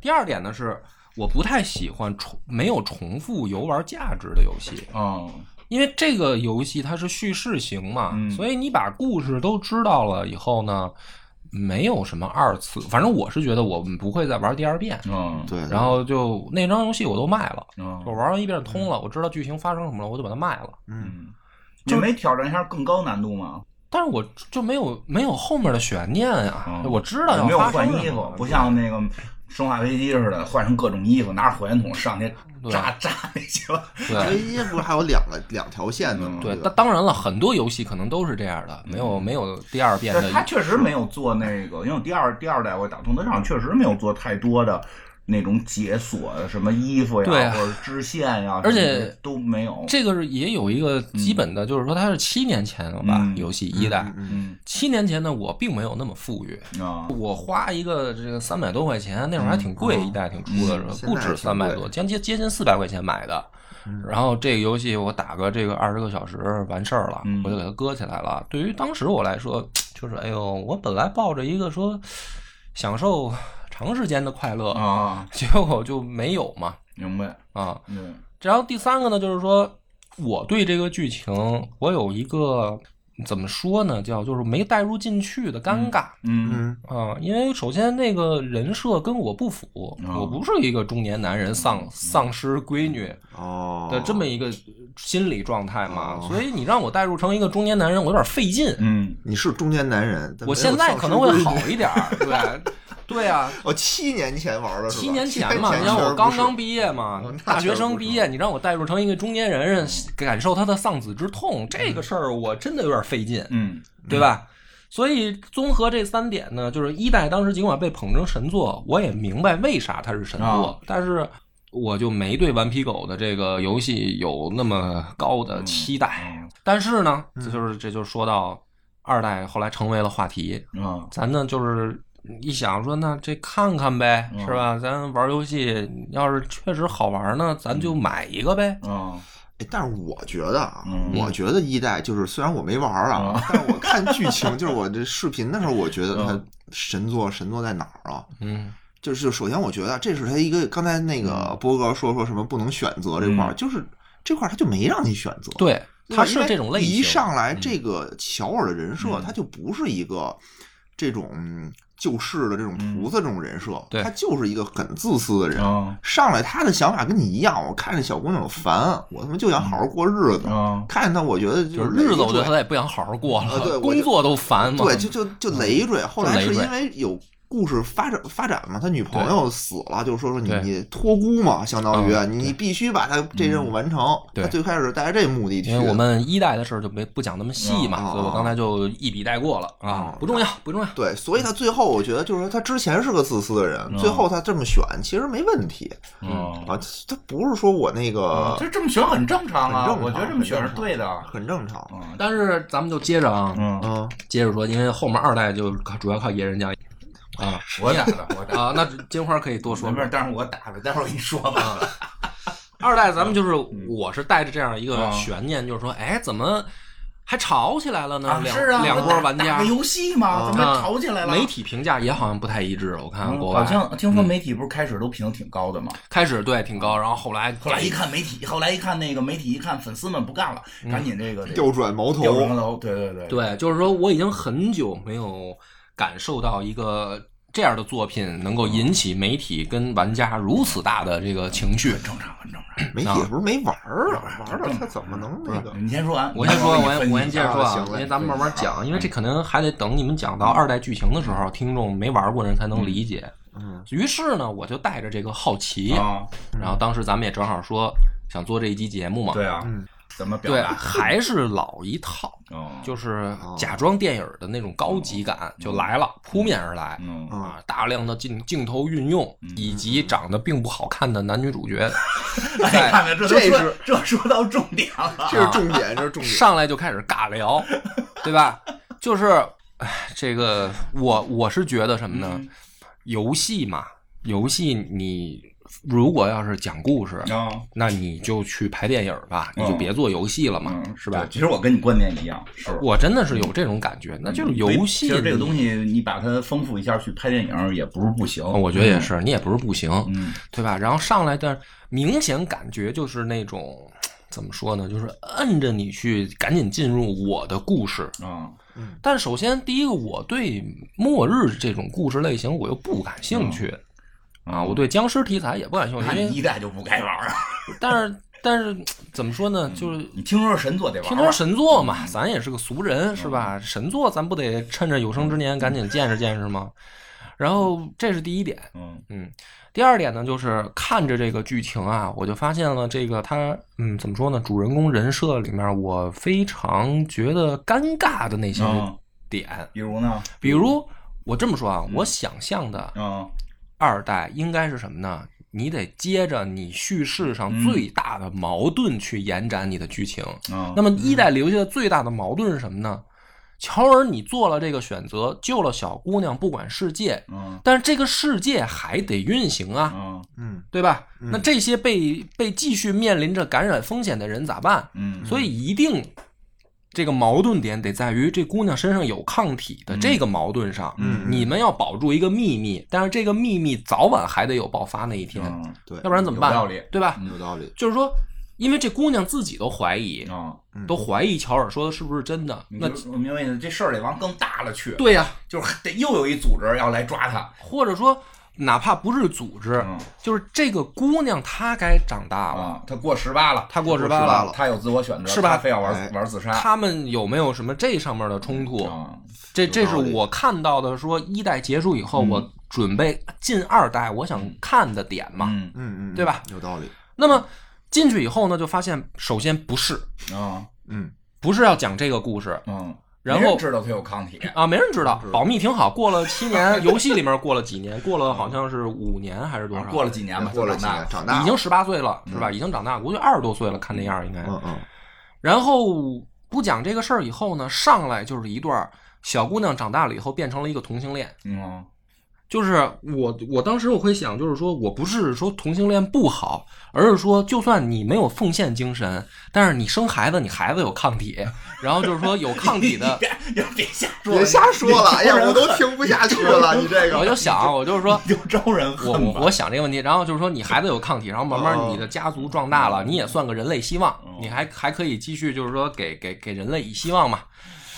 第二点呢是，我不太喜欢重没有重复游玩价值的游戏，哦因为这个游戏它是叙事型嘛，嗯所以你把故事都知道了以后呢，没有什么二次。反正我是觉得我们不会再玩第二遍。嗯对，然后就那张游戏我都卖了，嗯我玩完一遍通了，我知道剧情发生什么了，我就把它卖了。嗯，嗯，你没挑战一下更高难度吗？但是我就没有没有后面的悬念呀、嗯我知道要没有换衣服，不像那个。生化危机似的，换成各种衣服，拿着火箭筒上去对炸炸那些了。对唯一不是还有两个两条线的吗？对，那当当然了，很多游戏可能都是这样的，没有没有第二遍的但他确实没有做那个，因为第二第二代我打通德上确实没有做太多的那种解锁的什么衣服呀，对啊或者支线呀，而且都没有。这个是也有一个基本的，就是说它是七年前了吧，嗯游戏一代。七年前呢，我并没有那么富裕，啊，我花一个这个三百多块钱，那会儿还挺贵，一代挺出的时候，不止三百多，将近接近四百块钱买的。然后这个游戏我打个这个二十个小时完事儿了，嗯我就给它搁起来了。对于当时我来说，就是哎呦，我本来抱着一个说享受长时间的快乐，啊，结果就没有嘛。明白，啊。嗯然后第三个呢，就是说我对这个剧情我有一个怎么说呢，叫就是没带入进去的尴尬。嗯嗯。啊，因为首先那个人设跟我不符，哦我不是一个中年男人丧丧失闺女哦。的这么一个心理状态嘛，哦。所以你让我带入成一个中年男人，我有点费劲。嗯。你是中年男人，我现在可能会好。一点，对，对啊，我，七年前玩的？七年前嘛，前你让我刚刚毕业嘛大学生毕业，你让我带入成一个中年人人，感受他的丧子之痛，这个事儿我真的有点费劲，嗯对吧？所以综合这三点呢，就是一代当时尽管被捧成神作，我也明白为啥它是神作，啊但是我就没对顽皮狗的这个游戏有那么高的期待。嗯但是呢，这就是这就说到二代后来成为了话题，啊咱呢就是一想说，那这看看呗，嗯是吧？咱玩游戏，要是确实好玩呢，咱就买一个呗。啊哎，但是我觉得啊，嗯我觉得一代就是虽然我没玩儿啊，但是我看剧情，就是我这视频的时候，我觉得它嗯神作神作在哪儿啊？嗯就是首先我觉得这是他一个刚才那个波哥说说什么不能选择这块儿，嗯就是这块儿他就没让你选择，对，它是这种类型。一上来嗯这个乔尔的人设，嗯他就不是一个这种嗯救世的这种菩萨这种人设，嗯他就是一个很自私的人。啊上来他的想法跟你一样，我看着小姑娘我烦，我他妈就想好好过日子。啊看见他，我觉得嗯就是日子，我觉得他也不想好好过了，工作都烦嘛。对，就就就累赘。后来是因为有故事发展发展嘛，他女朋友死了，就是说说你你托孤嘛，相当于嗯你必须把他这任务完成。对。他最开始带着这目的去，因为我们一代的事儿就没不讲那么细嘛，哦所以我刚才就一笔带过了。啊哦，不重要，不重要。对，所以他最后我觉得就是说他之前是个自私的人，嗯。最后他这么选其实没问题。嗯。啊，他不是说我那个这这么选很正常啊，很正常我觉得这么选是对的。很正常。嗯但是咱们就接着啊，嗯，嗯，接着说，因为后面二代就靠主要靠野人家啊我打的，我打的。啊，那金花可以多说说没事，。但是我打的，待会儿我跟你说吧。二代咱们就是我是带着这样一个啊悬念，就是说，哎，怎么还吵起来了呢？啊，两是啊，两波玩家游戏嘛，怎么啊吵起来了？媒体评价也好像不太一致，我看嗯国外好像听说媒体不是开始都评挺高的吗？开始对挺高，然后后来后来一看媒体，后来一看那个媒体一看粉丝们不干了，赶紧这个这个调转矛头，调转头，对对对，对，就是说我已经很久没有感受到一个这样的作品能够引起媒体跟玩家如此大的这个情绪。很正常，很正常。媒体不是没玩儿啊，啊玩了他怎么能那个？你先说完，我先说，我先我先接着说啊因为咱们慢慢讲，因为这可能还得等你们讲到二代剧情的时候，听众没玩过人才能理解。嗯，于是呢，我就带着这个好奇，啊，然后当时咱们也正好说想做这一期节目嘛，对啊嗯，怎么表对，达？还是老一套，哦，就是假装电影的那种高级感就来了，扑面而来。嗯嗯啊，大量的镜镜头运用，以及长得并不好看的男女主角，哎，看看这这是这说到重点了。这是重点，这是重点。上来就开始尬聊，对吧？就是，哎，这个我我是觉得什么呢？嗯游戏嘛，游戏你如果要是讲故事，啊，那你就去拍电影吧，你就别做游戏了嘛，嗯，是吧？其实我跟你观点一样，是。我真的是有这种感觉，那就是游戏其实这个东西，你把它丰富一下，去拍电影也不是不行。我觉得也是，你也不是不行，嗯，对吧？然后上来的明显感觉就是那种怎么说呢？就是摁着你去赶紧进入我的故事。嗯啊，但首先第一个，我对末日这种故事类型我又不感兴趣、啊，我对僵尸题材也不感兴趣，因为一代就不该玩啊！但是但是怎么说呢？就是你听说是神作得玩听说神作嘛，咱也是个俗人是吧？神作咱不得趁着有生之年赶紧见识见识吗？然后这是第一点，嗯嗯，第二点呢，就是看着这个剧情啊，我就发现了这个他，嗯，怎么说呢？主人公人设里面，我非常觉得尴尬的那些嗯点，比如呢？比如我这么说啊，我想象的嗯二代应该是什么呢？你得接着你叙事上嗯最大的矛盾去延展你的剧情。嗯，那么一代留下的最大的矛盾是什么呢？乔尔，你做了这个选择，救了小姑娘，不管世界，嗯但是这个世界还得运行啊。嗯嗯对吧？嗯那这些被被继续面临着感染风险的人咋办？嗯，所以一定这个矛盾点得在于这姑娘身上有抗体的这个矛盾上。嗯你们要保住一个秘密，但是这个秘密早晚还得有爆发那一天，嗯对，要不然怎么办？有道理对吧？有道理。就是说，因为这姑娘自己都怀疑，都怀疑乔尔说的是不是真的。那我明白你这事儿得往更大了去，对呀、就是得又有一组织要来抓他，或者说哪怕不是组织，嗯。就是这个姑娘她该长大了，啊，他过十八了，她过十八了，了他有自我选择，是吧？他非要玩哎玩自杀。他们有没有什么这上面的冲突？啊，这这是我看到的，说一代结束以后，嗯。我准备进二代，我想看的点嘛。嗯嗯嗯，对吧？有道理。那么进去以后呢，就发现首先不是，啊。嗯，不是要讲这个故事。嗯，然后知道他有抗体，啊，没人知道保密挺好。过了七年，游戏里面过了几年，过了好像是五年还是多少？过了几年吧，过了几年就长大，长大已经十八岁了，是吧？已经长大，估计二十多岁了，看那样应该。嗯嗯然后不讲这个事儿以后呢，上来就是一段小姑娘长大了以后变成了一个同性恋。嗯就是我，我当时我会想，就是说我不是说同性恋不好，而是说，就算你没有奉献精神，但是你生孩子，你孩子有抗体，然后就是说有抗体的，别别别瞎说，别瞎说了，哎呀，我都听不下去了，你这个，我就想，我就是说，就招人我我我想这个问题，然后就是说你孩子有抗体，然后慢慢哦你的家族壮大了，你也算个人类希望哦，你还还可以继续就是说给给给人类以希望嘛。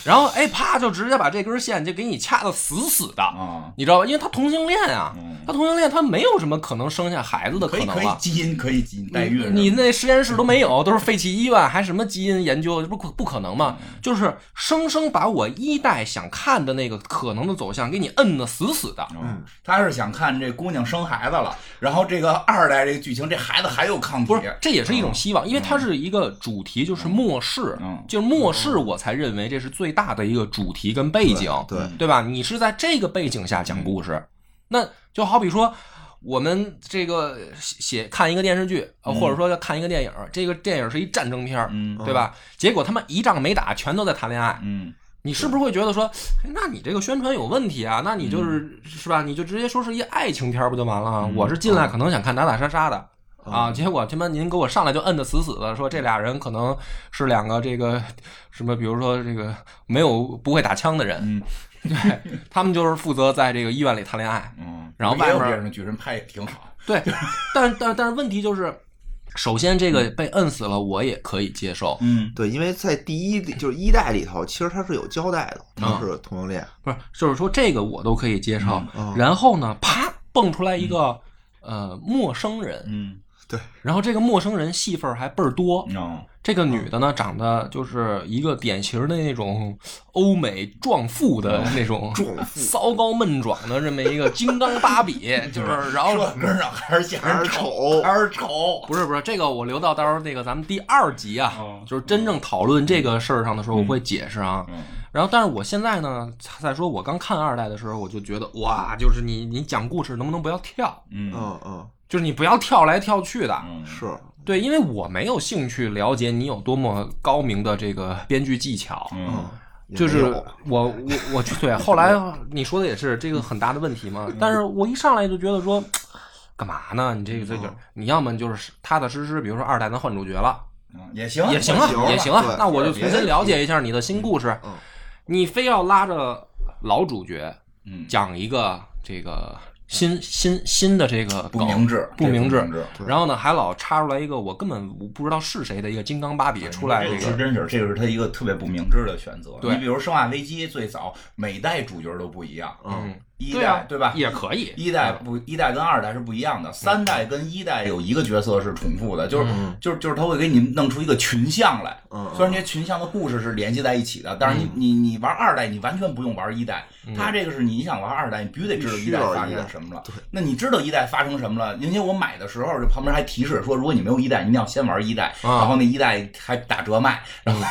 然后哎啪就直接把这根线就给你掐的死死的，啊，你知道吧？因为他同性恋啊嗯，他同性恋他没有什么可能生下孩子的可以可以能了。基因可以基因代孕，你那实验室都没有，都是废弃医院，还什么基因研究，这不可不可能吗？就是生生把我一代想看的那个可能的走向给你摁的死死的。嗯，他是想看这姑娘生孩子了，然后这个二代这个剧情，这孩子还有抗体，不是，这也是一种希望，因为它是一个主题，就是末世，嗯就是末世，我才认为这是最大的一个主题跟背景，对对对吧？你是在这个背景下讲故事，那就好比说。我们这个写写看一个电视剧，呃或者说要看一个电影，这个电影是一战争片，嗯对吧？结果他们一仗没打，全都在谈恋爱，嗯你是不是会觉得说，哎那你这个宣传有问题啊？那你就是、嗯是吧？你就直接说是一爱情片不就完了啊？我是进来可能想看打打杀杀的。啊，结果他妈您给我上来就摁得死死的，说这俩人可能是两个这个什么，比如说这个没有不会打枪的人，嗯 对他们就是负责在这个医院里谈恋爱。嗯，然后外面别人的剧人拍也挺好，对，但但但是问题就是，首先这个被摁死了，我也可以接受，嗯对，因为在第一就是一代里头，其实他是有交代的，他是同性恋。不是，就是说这个我都可以接受。嗯然后呢，啪蹦出来一个、呃陌生人，嗯对，然后这个陌生人戏份儿还倍儿多。哦这个女的呢，长得就是一个典型的那种欧美壮妇的那种壮妇。骚高闷壮的这么一个金刚芭比，就是然后这根上还是显还人是丑还是丑，不是不是这个我留到到时候那个咱们第二集啊，哦就是真正讨论这个事儿上的时候，我会解释啊。嗯。然后，但是我现在呢，再说我刚看二代的时候，我就觉得哇，就是你你讲故事能不能不要跳？嗯。嗯嗯，就是你不要跳来跳去的。嗯是，对，因为我没有兴趣了解你有多么高明的这个编剧技巧。嗯就是我我我对，后来你说的也是这个很大的问题嘛。但是我一上来就觉得说，干嘛呢？你这个这个嗯，你要么就是踏踏实实，比如说二代能换主角了，嗯也行也行啊，也行啊。那我就重新了解一下你的新故事。嗯你非要拉着老主角嗯讲一个这个新新新的这个不明智，不明智。然后呢，还老插出来一个我根本不知道是谁的一个金刚芭比出来，这个这是真是，这个是他一个特别不明智的选择。你比如《生化危机》最早每代主角都不一样，嗯，一对啊代，对吧？也可以，一代不，一代跟二代是不一样的，三代跟一代有一个角色是重复的，就是嗯就是就是他会给你弄出一个群像来。嗯，虽然这些群像的故事是联系在一起的，但是你你你玩二代，你完全不用玩一代。他这个是你想玩二代，你必须得知道一代发生什么了。那你知道一代发生什么了？因为我买的时候，这旁边还提示说，如果你没有一代，你一定要先玩一代，啊然后那一代还打折卖，然后。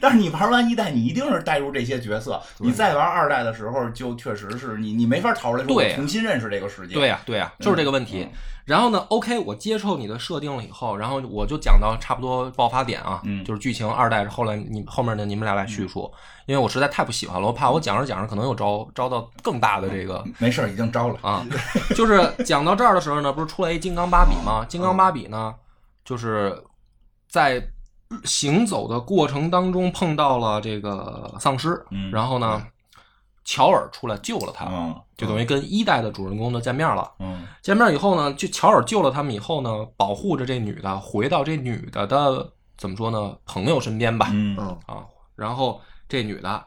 但是你玩完一代，你一定是带入这些角色。你再玩二代的时候，就确实是你你没法逃出来，对重新认识这个世界。对呀、对呀、就是这个问题。嗯然后呢，OK，我接受你的设定了以后，然后我就讲到差不多爆发点啊，嗯就是剧情二代后来你后面的你们俩来叙述，因为我实在太不喜欢了，我怕我讲着讲着可能又招招到更大的这个没事儿，已经招了。啊，就是讲到这儿的时候呢，不是出来一金刚芭比吗？金刚芭比呢，就是在行走的过程当中碰到了这个丧尸，嗯然后呢，乔尔出来救了他，嗯就等于跟一代的主人公呢见面了。嗯。见面以后呢，就乔尔救了他们以后呢，保护着这女的回到这女的的怎么说呢朋友身边吧，嗯。嗯。啊，然后这女的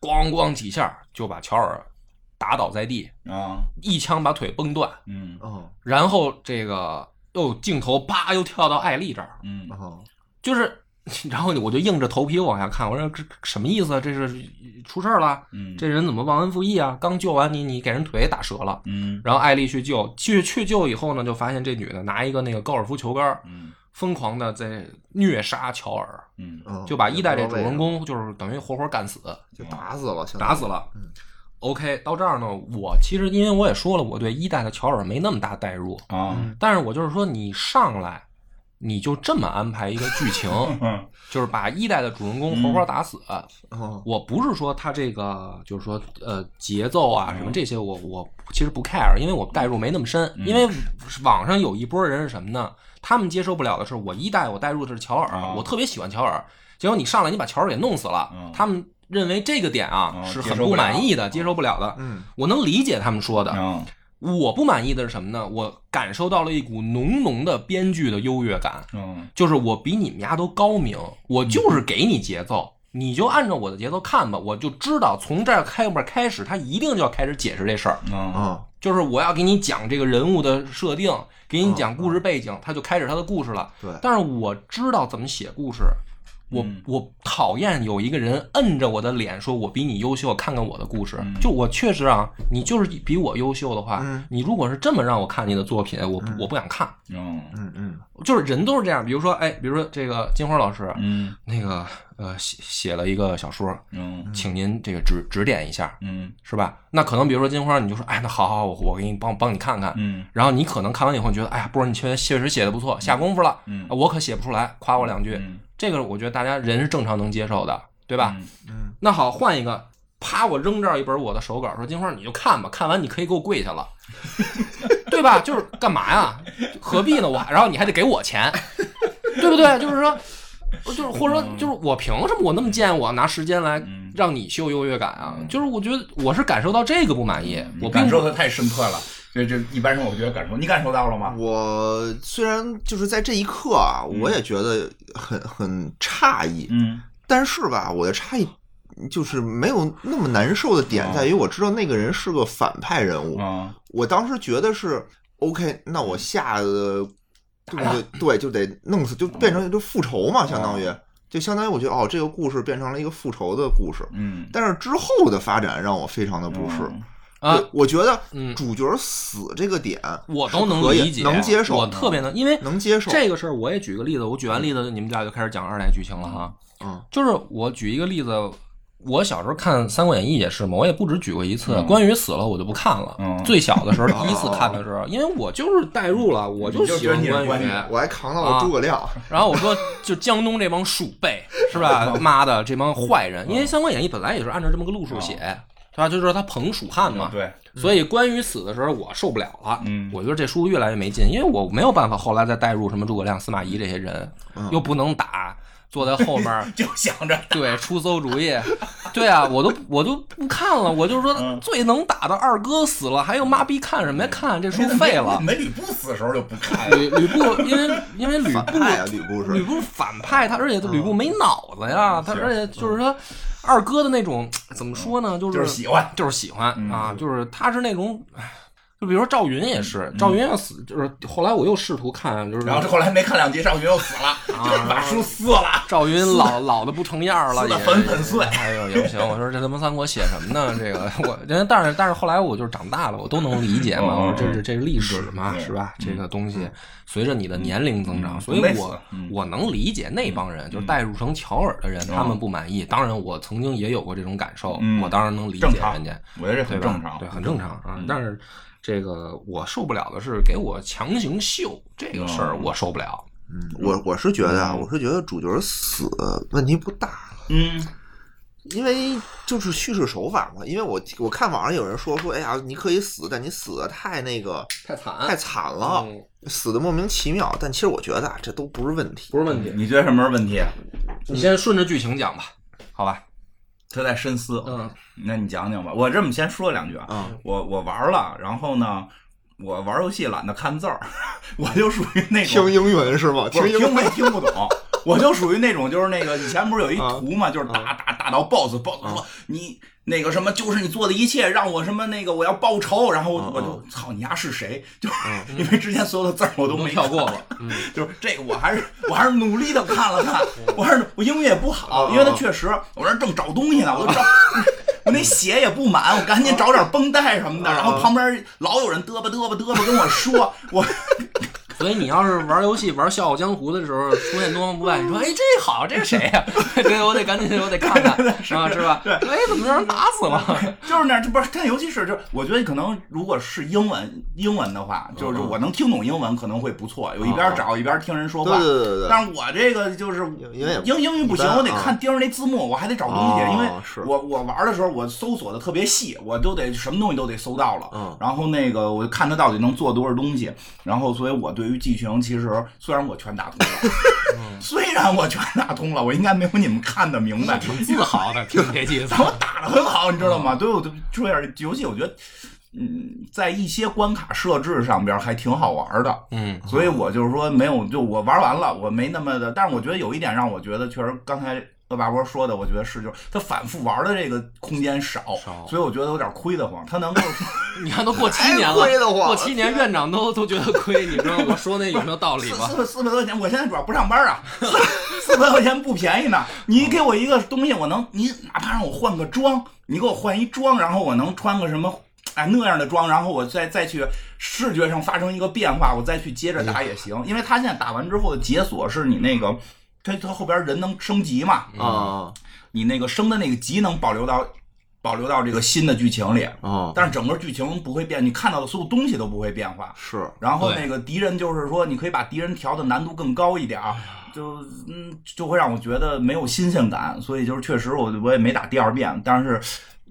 咣咣几下就把乔尔打倒在地，啊。一枪把腿崩断，然后这个又镜头啪又跳到艾丽这儿，就是，然后我就硬着头皮往下看，我说这什么意思啊？这是出事儿了？嗯这人怎么忘恩负义啊？刚救完你，你给人腿打折了。嗯然后艾丽去救，去去救以后呢，就发现这女的拿一个那个高尔夫球杆儿，嗯疯狂的在虐杀乔尔，嗯哦，就把一代这主人公就是等于活活干死，就打死了，打死了。嗯 OK，到这儿呢，我其实因为我也说了，我对一代的乔尔没那么大代入，啊但是我就是说，你上来你就这么安排一个剧情，嗯就是把一代的主人公活活打死。哦我不是说他这个就是说呃节奏啊嗯什么这些我我其实不 care，因为我代入没那么深。嗯因为网上有一波人是什么呢？他们接受不了的是我一代我代入的是乔尔，啊我特别喜欢乔尔，结果你上来你把乔尔给弄死了，嗯他们认为这个点啊、嗯是很不满意的，接受不了的。嗯我能理解他们说的，嗯我不满意的是什么呢？我感受到了一股浓浓的编剧的优越感。嗯就是我比你们家都高明，我就是给你节奏，你就按照我的节奏看吧，我就知道从这儿开边开始，他一定就要开始解释这事儿，嗯哦就是我要给你讲这个人物的设定，给你讲故事背景，他就开始他的故事了。对但是我知道怎么写故事，我嗯。我讨厌有一个人摁着我的脸说我比你优秀，看看我的故事。嗯。就我确实啊，你就是比我优秀的话，嗯。你如果是这么让我看你的作品，我不我不想看。嗯嗯嗯就是人都是这样，比如说，哎，比如说这个金花老师，嗯。那个呃写写了一个小说，嗯请您这个指指点一下，嗯。是吧？那可能比如说金花，你就说，哎，那好好，我我给你帮帮你看看。嗯。然后你可能看完以后，觉得，哎呀，波儿你确确实写的不错，下功夫了，我可写不出来，夸我两句。嗯这个我觉得大家人是正常能接受的，对吧？嗯那好，换一个，啪，我扔这儿一本我的手稿，说金花你就看吧，看完你可以给我跪下了，对吧？就是干嘛呀？何必呢？我然后你还得给我钱，对不对？就是说，就是或者说就是我凭什么我那么贱，我拿时间来嗯让你秀优越感啊？就是我觉得我是感受到这个不满意，我感受的太深刻了，这这一般人我觉得感受，你感受到了吗？我虽然就是在这一刻啊，我也觉得很很诧异，嗯但是吧，我的诧异就是没有那么难受的点在于，我知道那个人是个反派人物，嗯我当时觉得是 OK，那我下的动作对就得弄死，就变成就复仇嘛，相当于就相当于我觉得哦，这个故事变成了一个复仇的故事。嗯但是之后的发展让我非常的不适。啊，我觉得嗯主角死这个点我都能理解，能接受，我特别能，因为能接受。这个事儿我也举个例子，我举完例子，你们俩就开始讲二代剧情了哈。嗯就是我举一个例子，我小时候看《三国演义》也是嘛，我也不止举过一次。嗯关羽死了，我就不看了。嗯最小的时候，第一次看的时候，因为我就是代入了，我就喜欢。关羽我还扛到了诸葛亮，然后我说，就江东这帮鼠辈是吧？妈的，这帮坏人！因为《三国演义》本来也是按照这么个路数写，对吧？就是说他捧蜀汉嘛。对，所以关羽死的时候，我受不了了。嗯。我觉得这书越来越没劲，因为我没有办法后来再带入什么诸葛亮、司马懿这些人，又不能打，坐在后面 就想着。对出馊主意，对啊，我都我都不看了，我就是说嗯。最能打的二哥死了，还有妈逼看什么？呀？看这书废了。没。吕布死的时候就不看吕吕布，因为因为吕布反派啊，吕布是。吕布反派，他而且吕布没脑子呀，他而且就是说二哥的那种怎么说呢，就就是是喜欢就是喜欢嗯啊，就是他是那种。唉就比如说赵云也是，赵云要死，就是后来我又试图看，就是然后这后来没看两集，赵云又死了，就把书撕了。赵云老老的不成样了，也粉粉碎哎呦也不行，我说这他妈三国写什么呢？这个我，但是但是后来我就是长大了，我都能理解嘛。嗯我说这是这是历史嘛，是吧？嗯这个东西随着你的年龄增长，嗯所以我嗯我能理解那帮人，就是代入成乔尔的人，他们不满意。当然，我曾经也有过这种感受，嗯我当然能理解人家。我觉得这？很正常，对，很正常啊。嗯但是这个我受不了的是给我强行秀这个事儿，嗯我受不了。嗯，我我是觉得啊，嗯我是觉得主角死问题不大，嗯因为就是叙事手法嘛，因为我我看网上有人说说，哎呀，你可以死，但你死的太那个太惨太惨了，嗯死的莫名其妙。但其实我觉得啊，这都不是问题。不是问题。你觉得什么是问题？你先顺着剧情讲吧，好吧？他在深思。嗯，那你讲讲吧。我这么先说两句啊。嗯我我玩了，然后呢，我玩游戏懒得看字儿，我就属于那种听英文是吗？不是英文听不懂，我就属于那种就是那个以前不是有一啊图嘛，就是打打打到 BOSS，BOSS 说你那个什么就是你做的一切让我什么那个我要报仇，然后我就操你丫是谁？就是因为之前所有的字儿我都没跳过看了。嗯，就是这个，我还是我还是努力的看了看，我还是我英语也不好，因为他确实我这正找东西呢，我都找。我那血也不满，我赶紧找点绷带什么的，然后旁边老有人嘚吧嘚吧嘚吧跟我说，我所以你要是玩游戏玩《笑傲江湖》的时候出现东方不败，你说哎这好，这是谁呀、对，我得赶紧我得看看是吧，是吧？哎，怎么让人打死了？就是那样，这不是，但尤其是就是，我觉得可能如果是英文英文的话，就是我能听懂英文可能会不错，有一边找一边听人说话。对对对对对，但是我这个就是英英语不行，我得看盯着那字幕，我还得找东西，哦因为我我玩的时候我搜索的特别细，我都得什么东西都得搜到了。嗯然后那个我就看他到底能做多少东西，然后所以我对于剧情其实虽然我全打通了，虽然我全打通了，我应该没有你们看的明白。挺自豪的，听这意思。我打的很好，你知道吗？对，我就这样游戏，我觉得，嗯，在一些关卡设置上边还挺好玩的。嗯，所以我就是说，没有，就我玩完了，我没那么的。但是我觉得有一点让我觉得，确实刚才恶霸波说的，我觉得是，就是他反复玩的这个空间少，少所以我觉得有点亏得慌。他能够，你看都过七年了，亏得慌过七年院长都都觉得亏，你知道我说那有没有道理吗？四四四百多块钱，我现在主要不上班啊，四百块钱不便宜呢。你给我一个东西，我能，你哪怕让我换个装，你给我换一装，然后我能穿个什么，哎那样的妆，然后我再再去视觉上发生一个变化，我再去接着打也行。因为他现在打完之后的解锁是你那个，他他后边人能升级嘛，啊。你那个升的那个级能保留到保留到这个新的剧情里，啊。但是整个剧情不会变，你看到的所有东西都不会变化。是。然后那个敌人就是说，你可以把敌人调的难度更高一点儿，就嗯就会让我觉得没有新鲜感，所以就是确实我我也没打第二遍，但是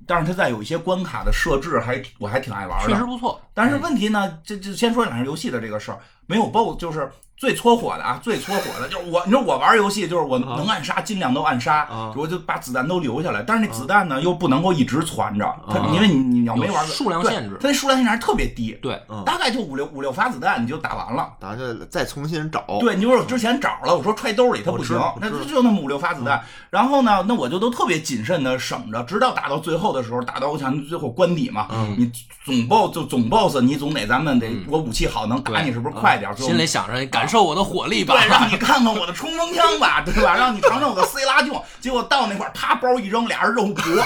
但是它在有一些关卡的设置还我还挺爱玩的。确实不错。但是问题呢，这这先说两下游戏的这个事儿，没有 BOSS 就是。最搓火的啊，最搓火的就是我，你说我玩游戏就是我能暗杀，尽量都暗杀，啊我就把子弹都留下来。但是那子弹呢，又不能够一直攒着，它啊因为你你要没玩过数量对限制它那数量限制还特别低，对，嗯大概就五六五六发子弹你就打完了。打就再重新找对，你说我之前找了，我说揣兜里它不行那就就那么五六发子弹。然后呢，那我就都特别谨慎的省着，直到打到最后的时候，打到我想最后关底嘛，你总 boss 就总 boss，你总得咱们得我武器好能打你是不是快点？心里想着感受我的火力吧。对，让你看看我的冲锋枪吧，对吧？让你尝尝我的 C 拉囧。结果到那块儿，啪包一扔，俩人肉搏。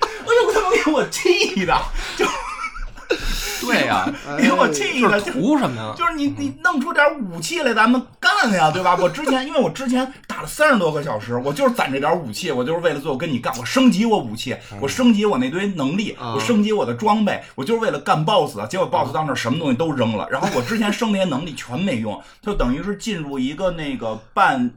哎呦，他妈给我气的，就对呀，给我气的，就图什么呀？就是你你弄出点武器来，咱们干呀，对吧？我之前因为我之前打了三十多个小时，我就是攒这点武器，我就是为了最后跟你干，我升级我武器，我升级我那堆能力，啊我升级我的装备，我就是为了干 BOSS。结果 BOSS 到那儿什么东西都扔了，然后我之前升那些能力全没用，就等于是进入一个那个半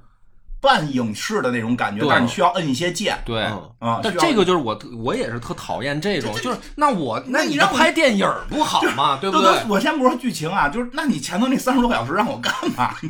半影视的那种感觉，但是你需要摁一些键对。嗯啊。但这个就是我，我也是特讨厌这种，就是那我那你让我拍电影不好吗？对不对？我先不说剧情啊，就是那你前头那三十多个小时让我干嘛呢？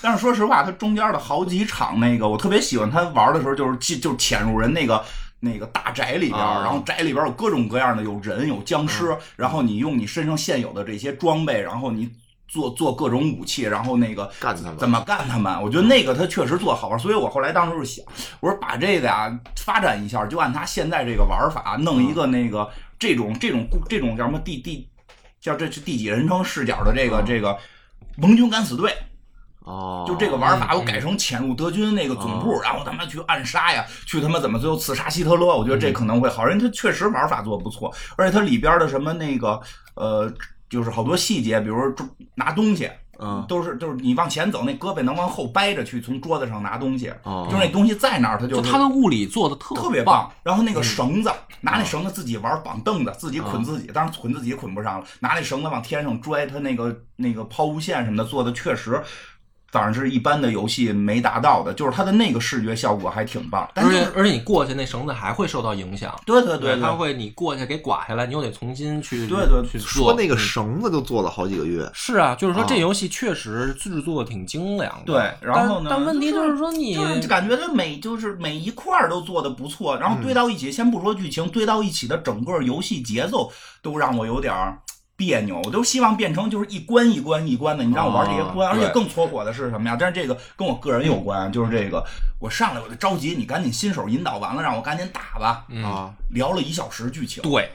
但是说实话，它中间的好几场那个，我特别喜欢他玩的时候，就是进 就是潜入人那个那个大宅里边，啊然后宅里边有各种各样的，有人有僵尸，然后你用你身上现有的这些装备，然后你做做各种武器，然后那个干他们怎么干他们？我觉得那个他确实做好玩，所以我后来当时就想，我说把这个呀发展一下，就按他现在这个玩法，弄一个那个这种这种这种叫什么第第叫这是第几人称视角的这个这个盟军敢死队。哦，就这个玩法，嗯我改成潜入德军那个总部，然后他妈去暗杀呀，去他妈怎么最后刺杀希特勒？我觉得这可能会好，人他确实玩法做得不错，而且它里边的什么那个呃，就是好多细节，比如说拿东西，嗯。都是就是你往前走，那胳膊能往后掰着去从桌子上拿东西，哦就是那东西在哪儿，它就是他的物理做的特特别棒，。然后那个绳子，拿那绳子自己玩，绑凳子，自己捆自己，当然捆自己捆不上了，拿那绳子往天上拽，他那个那个抛物线什么的做的确实当然是一般的游戏没达到的，就是它的那个视觉效果还挺棒，但是而且而且你过去那绳子还会受到影响，对对对，它会你过去给刮下来，你又得重新去对对去做说那个嗯绳子都做了好几个月，是啊，就是说啊这游戏确实制作挺精良的。对然后呢但但问题就就是是说你就是感觉它每就是每一块儿都做的不错，然后堆到一起，先不说剧情，堆到一起的整个游戏节奏都让我有点儿别扭。我都希望变成就是一关一关一关的，你让我玩这些关，而且更搓火的是什么呀？但是这个跟我个人有关，就是这个我上来我就着急，你赶紧新手引导完了，让我赶紧打吧。嗯，啊，聊了一小时剧情，对，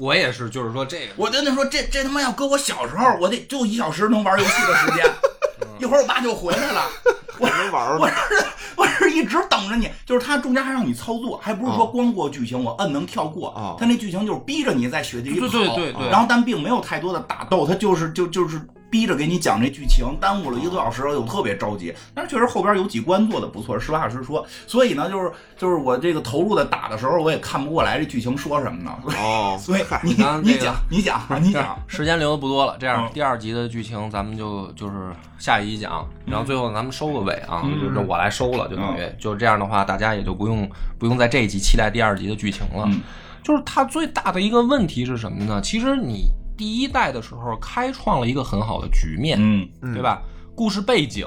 我也是，就是说这个我真的说这这他妈要搁我小时候，我得就一小时能玩游戏的时间，一会儿我爸就回来了。我没玩我儿是我是一直等着你，就是他中间还让你操作，还不是说哦光过剧情，我摁能跳过啊。他那剧情就是逼着你在雪地里跑，对对对对然后但并没有太多的打斗，他就是就就是逼着给你讲这剧情，耽误了一个多小时，我特别着急。但是确实后边有几关做的不错，实话实说。所以呢，就是就是我这个投入的打的时候，我也看不过来这剧情说什么呢。哦，所以你你讲你讲啊你讲，时间留的不多了，这样嗯第二集的剧情咱们就就是下一集讲，然后最后咱们收个尾啊，嗯就是我来收了，就等于就这样的话，大家也就不用不用在这一集期待第二集的剧情了。嗯就是它最大的一个问题是什么呢？其实你第一代的时候开创了一个很好的局面，嗯。嗯。对吧？故事背景，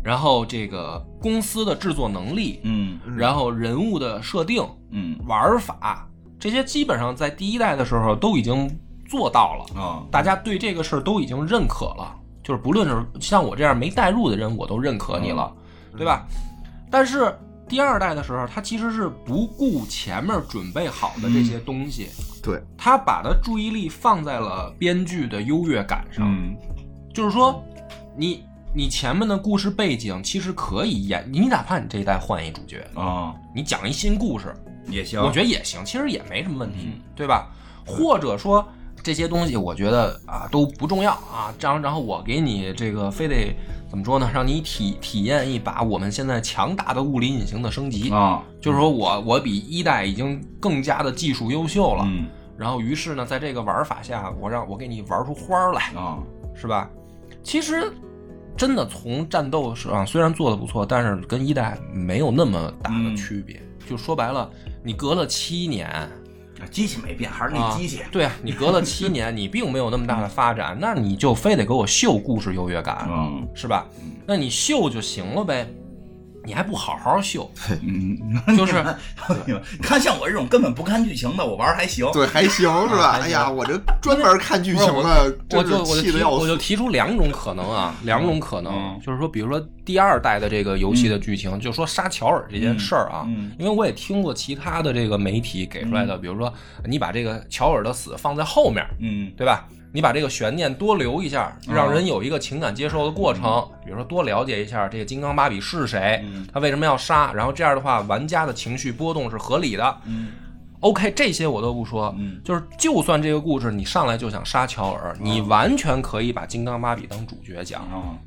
然后这个公司的制作能力，嗯。然后人物的设定、嗯。玩法，这些基本上在第一代的时候都已经做到了。啊。大家对这个事儿都已经认可了，就是不论是像我这样没代入的人，我都认可你了，对吧？但是第二代的时候，他其实是不顾前面准备好的这些东西，对，他把他注意力放在了编剧的优越感上，嗯。就是说，你你前面的故事背景其实可以演，你哪怕你这一代换一主角，啊。你讲一新故事，也行，我觉得也行，其实也没什么问题，嗯。对吧？或者说这些东西，我觉得啊都不重要啊，这样然后我给你这个非得怎么说呢？让你体体验一把我们现在强大的物理隐形的升级，啊就是说我我比一代已经更加的技术优秀了，嗯然后于是呢，在这个玩法下，我让我给你玩出花来，啊是吧？其实。真的从战斗上虽然做的不错，但是跟一代没有那么大的嗯区别。就说白了，你隔了七年，机器没变，还是那啊机器。对啊，你隔了七年，你并没有那么大的发展，那你就非得给我秀故事优越感，嗯是吧？那你秀就行了呗，你还不好好秀，嗯，就是 你看像我这种根本不看剧情的，我玩儿还行。对，还行是吧？哎呀，我这专门看剧情的，我就我就。我就提出两种可能啊，两种可能，嗯就是说，比如说第二代的这个游戏的剧情，就说杀乔尔这件事儿啊，嗯因为我也听过其他的这个媒体给出来的，比如说你把这个乔尔的死放在后面，嗯对吧？你把这个悬念多留一下，让人有一个情感接受的过程。比如说，多了解一下这个金刚芭比是谁，嗯他为什么要杀，然后这样的话，玩家的情绪波动是合理的。嗯 OK，这些我都不说，嗯就是就算这个故事你上来就想杀乔尔，你完全可以把金刚芭比当主角讲，啊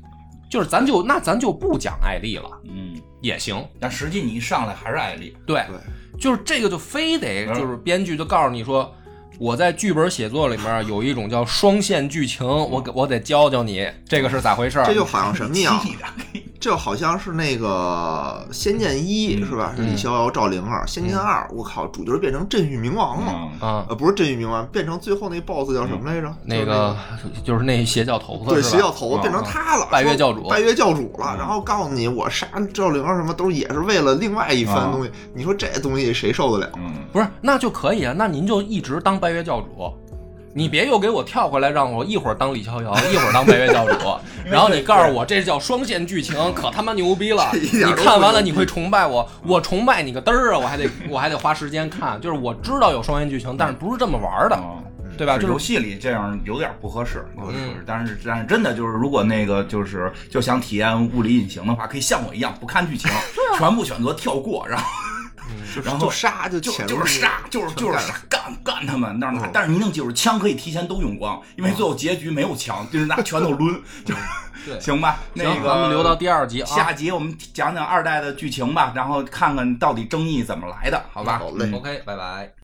就是咱就那咱就不讲艾丽了嗯，也行。但实际你一上来还是艾丽。对，对，就是这个就非得嗯就是编剧就告诉你说，我在剧本写作里面有一种叫双线剧情，我给我得教教你这个是咋回事儿。这就好像什么呀？这好像是那个《仙剑一》是吧？李逍遥、赵灵儿，《仙剑二》我靠，主角变成镇狱冥王了。嗯。啊，呃，不是镇狱冥王，变成最后那 BOSS 叫什么来着？那个就是那邪教头子对，邪教头子变成他了，拜月教主。拜月教主了，嗯。然后告诉你我杀赵灵儿什么都也是为了另外一番东西，你说这东西谁受得了？嗯。不是，那就可以啊。那您就一直当拜月教主，你别又给我跳回来，让我一会儿当李逍遥，一会儿当白月教主，然后你告诉我这叫双线剧情，可他妈牛逼了！你看完了你会崇拜我，我崇拜你个嘚儿啊！我还得我还得花时间看，就是我知道有双线剧情，但是不是这么玩的，嗯对吧？就是游戏里这样有点不合适，嗯但是但是真的就是，如果那个就是就想体验物理隐形的话，可以像我一样不看剧情，全部选择跳过，然后然后就杀就就就是杀，就是就是干杀，干干他们。但是嗯但是你一定记住，枪可以提前都用光，因为最后结局没有枪，就是拿拳头抡，就是对行吧？那，个咱们留到第二集啊。下集我们讲讲二代的剧情吧，然后看看到底争议怎么来的，好吧？好嘞。OK，拜拜。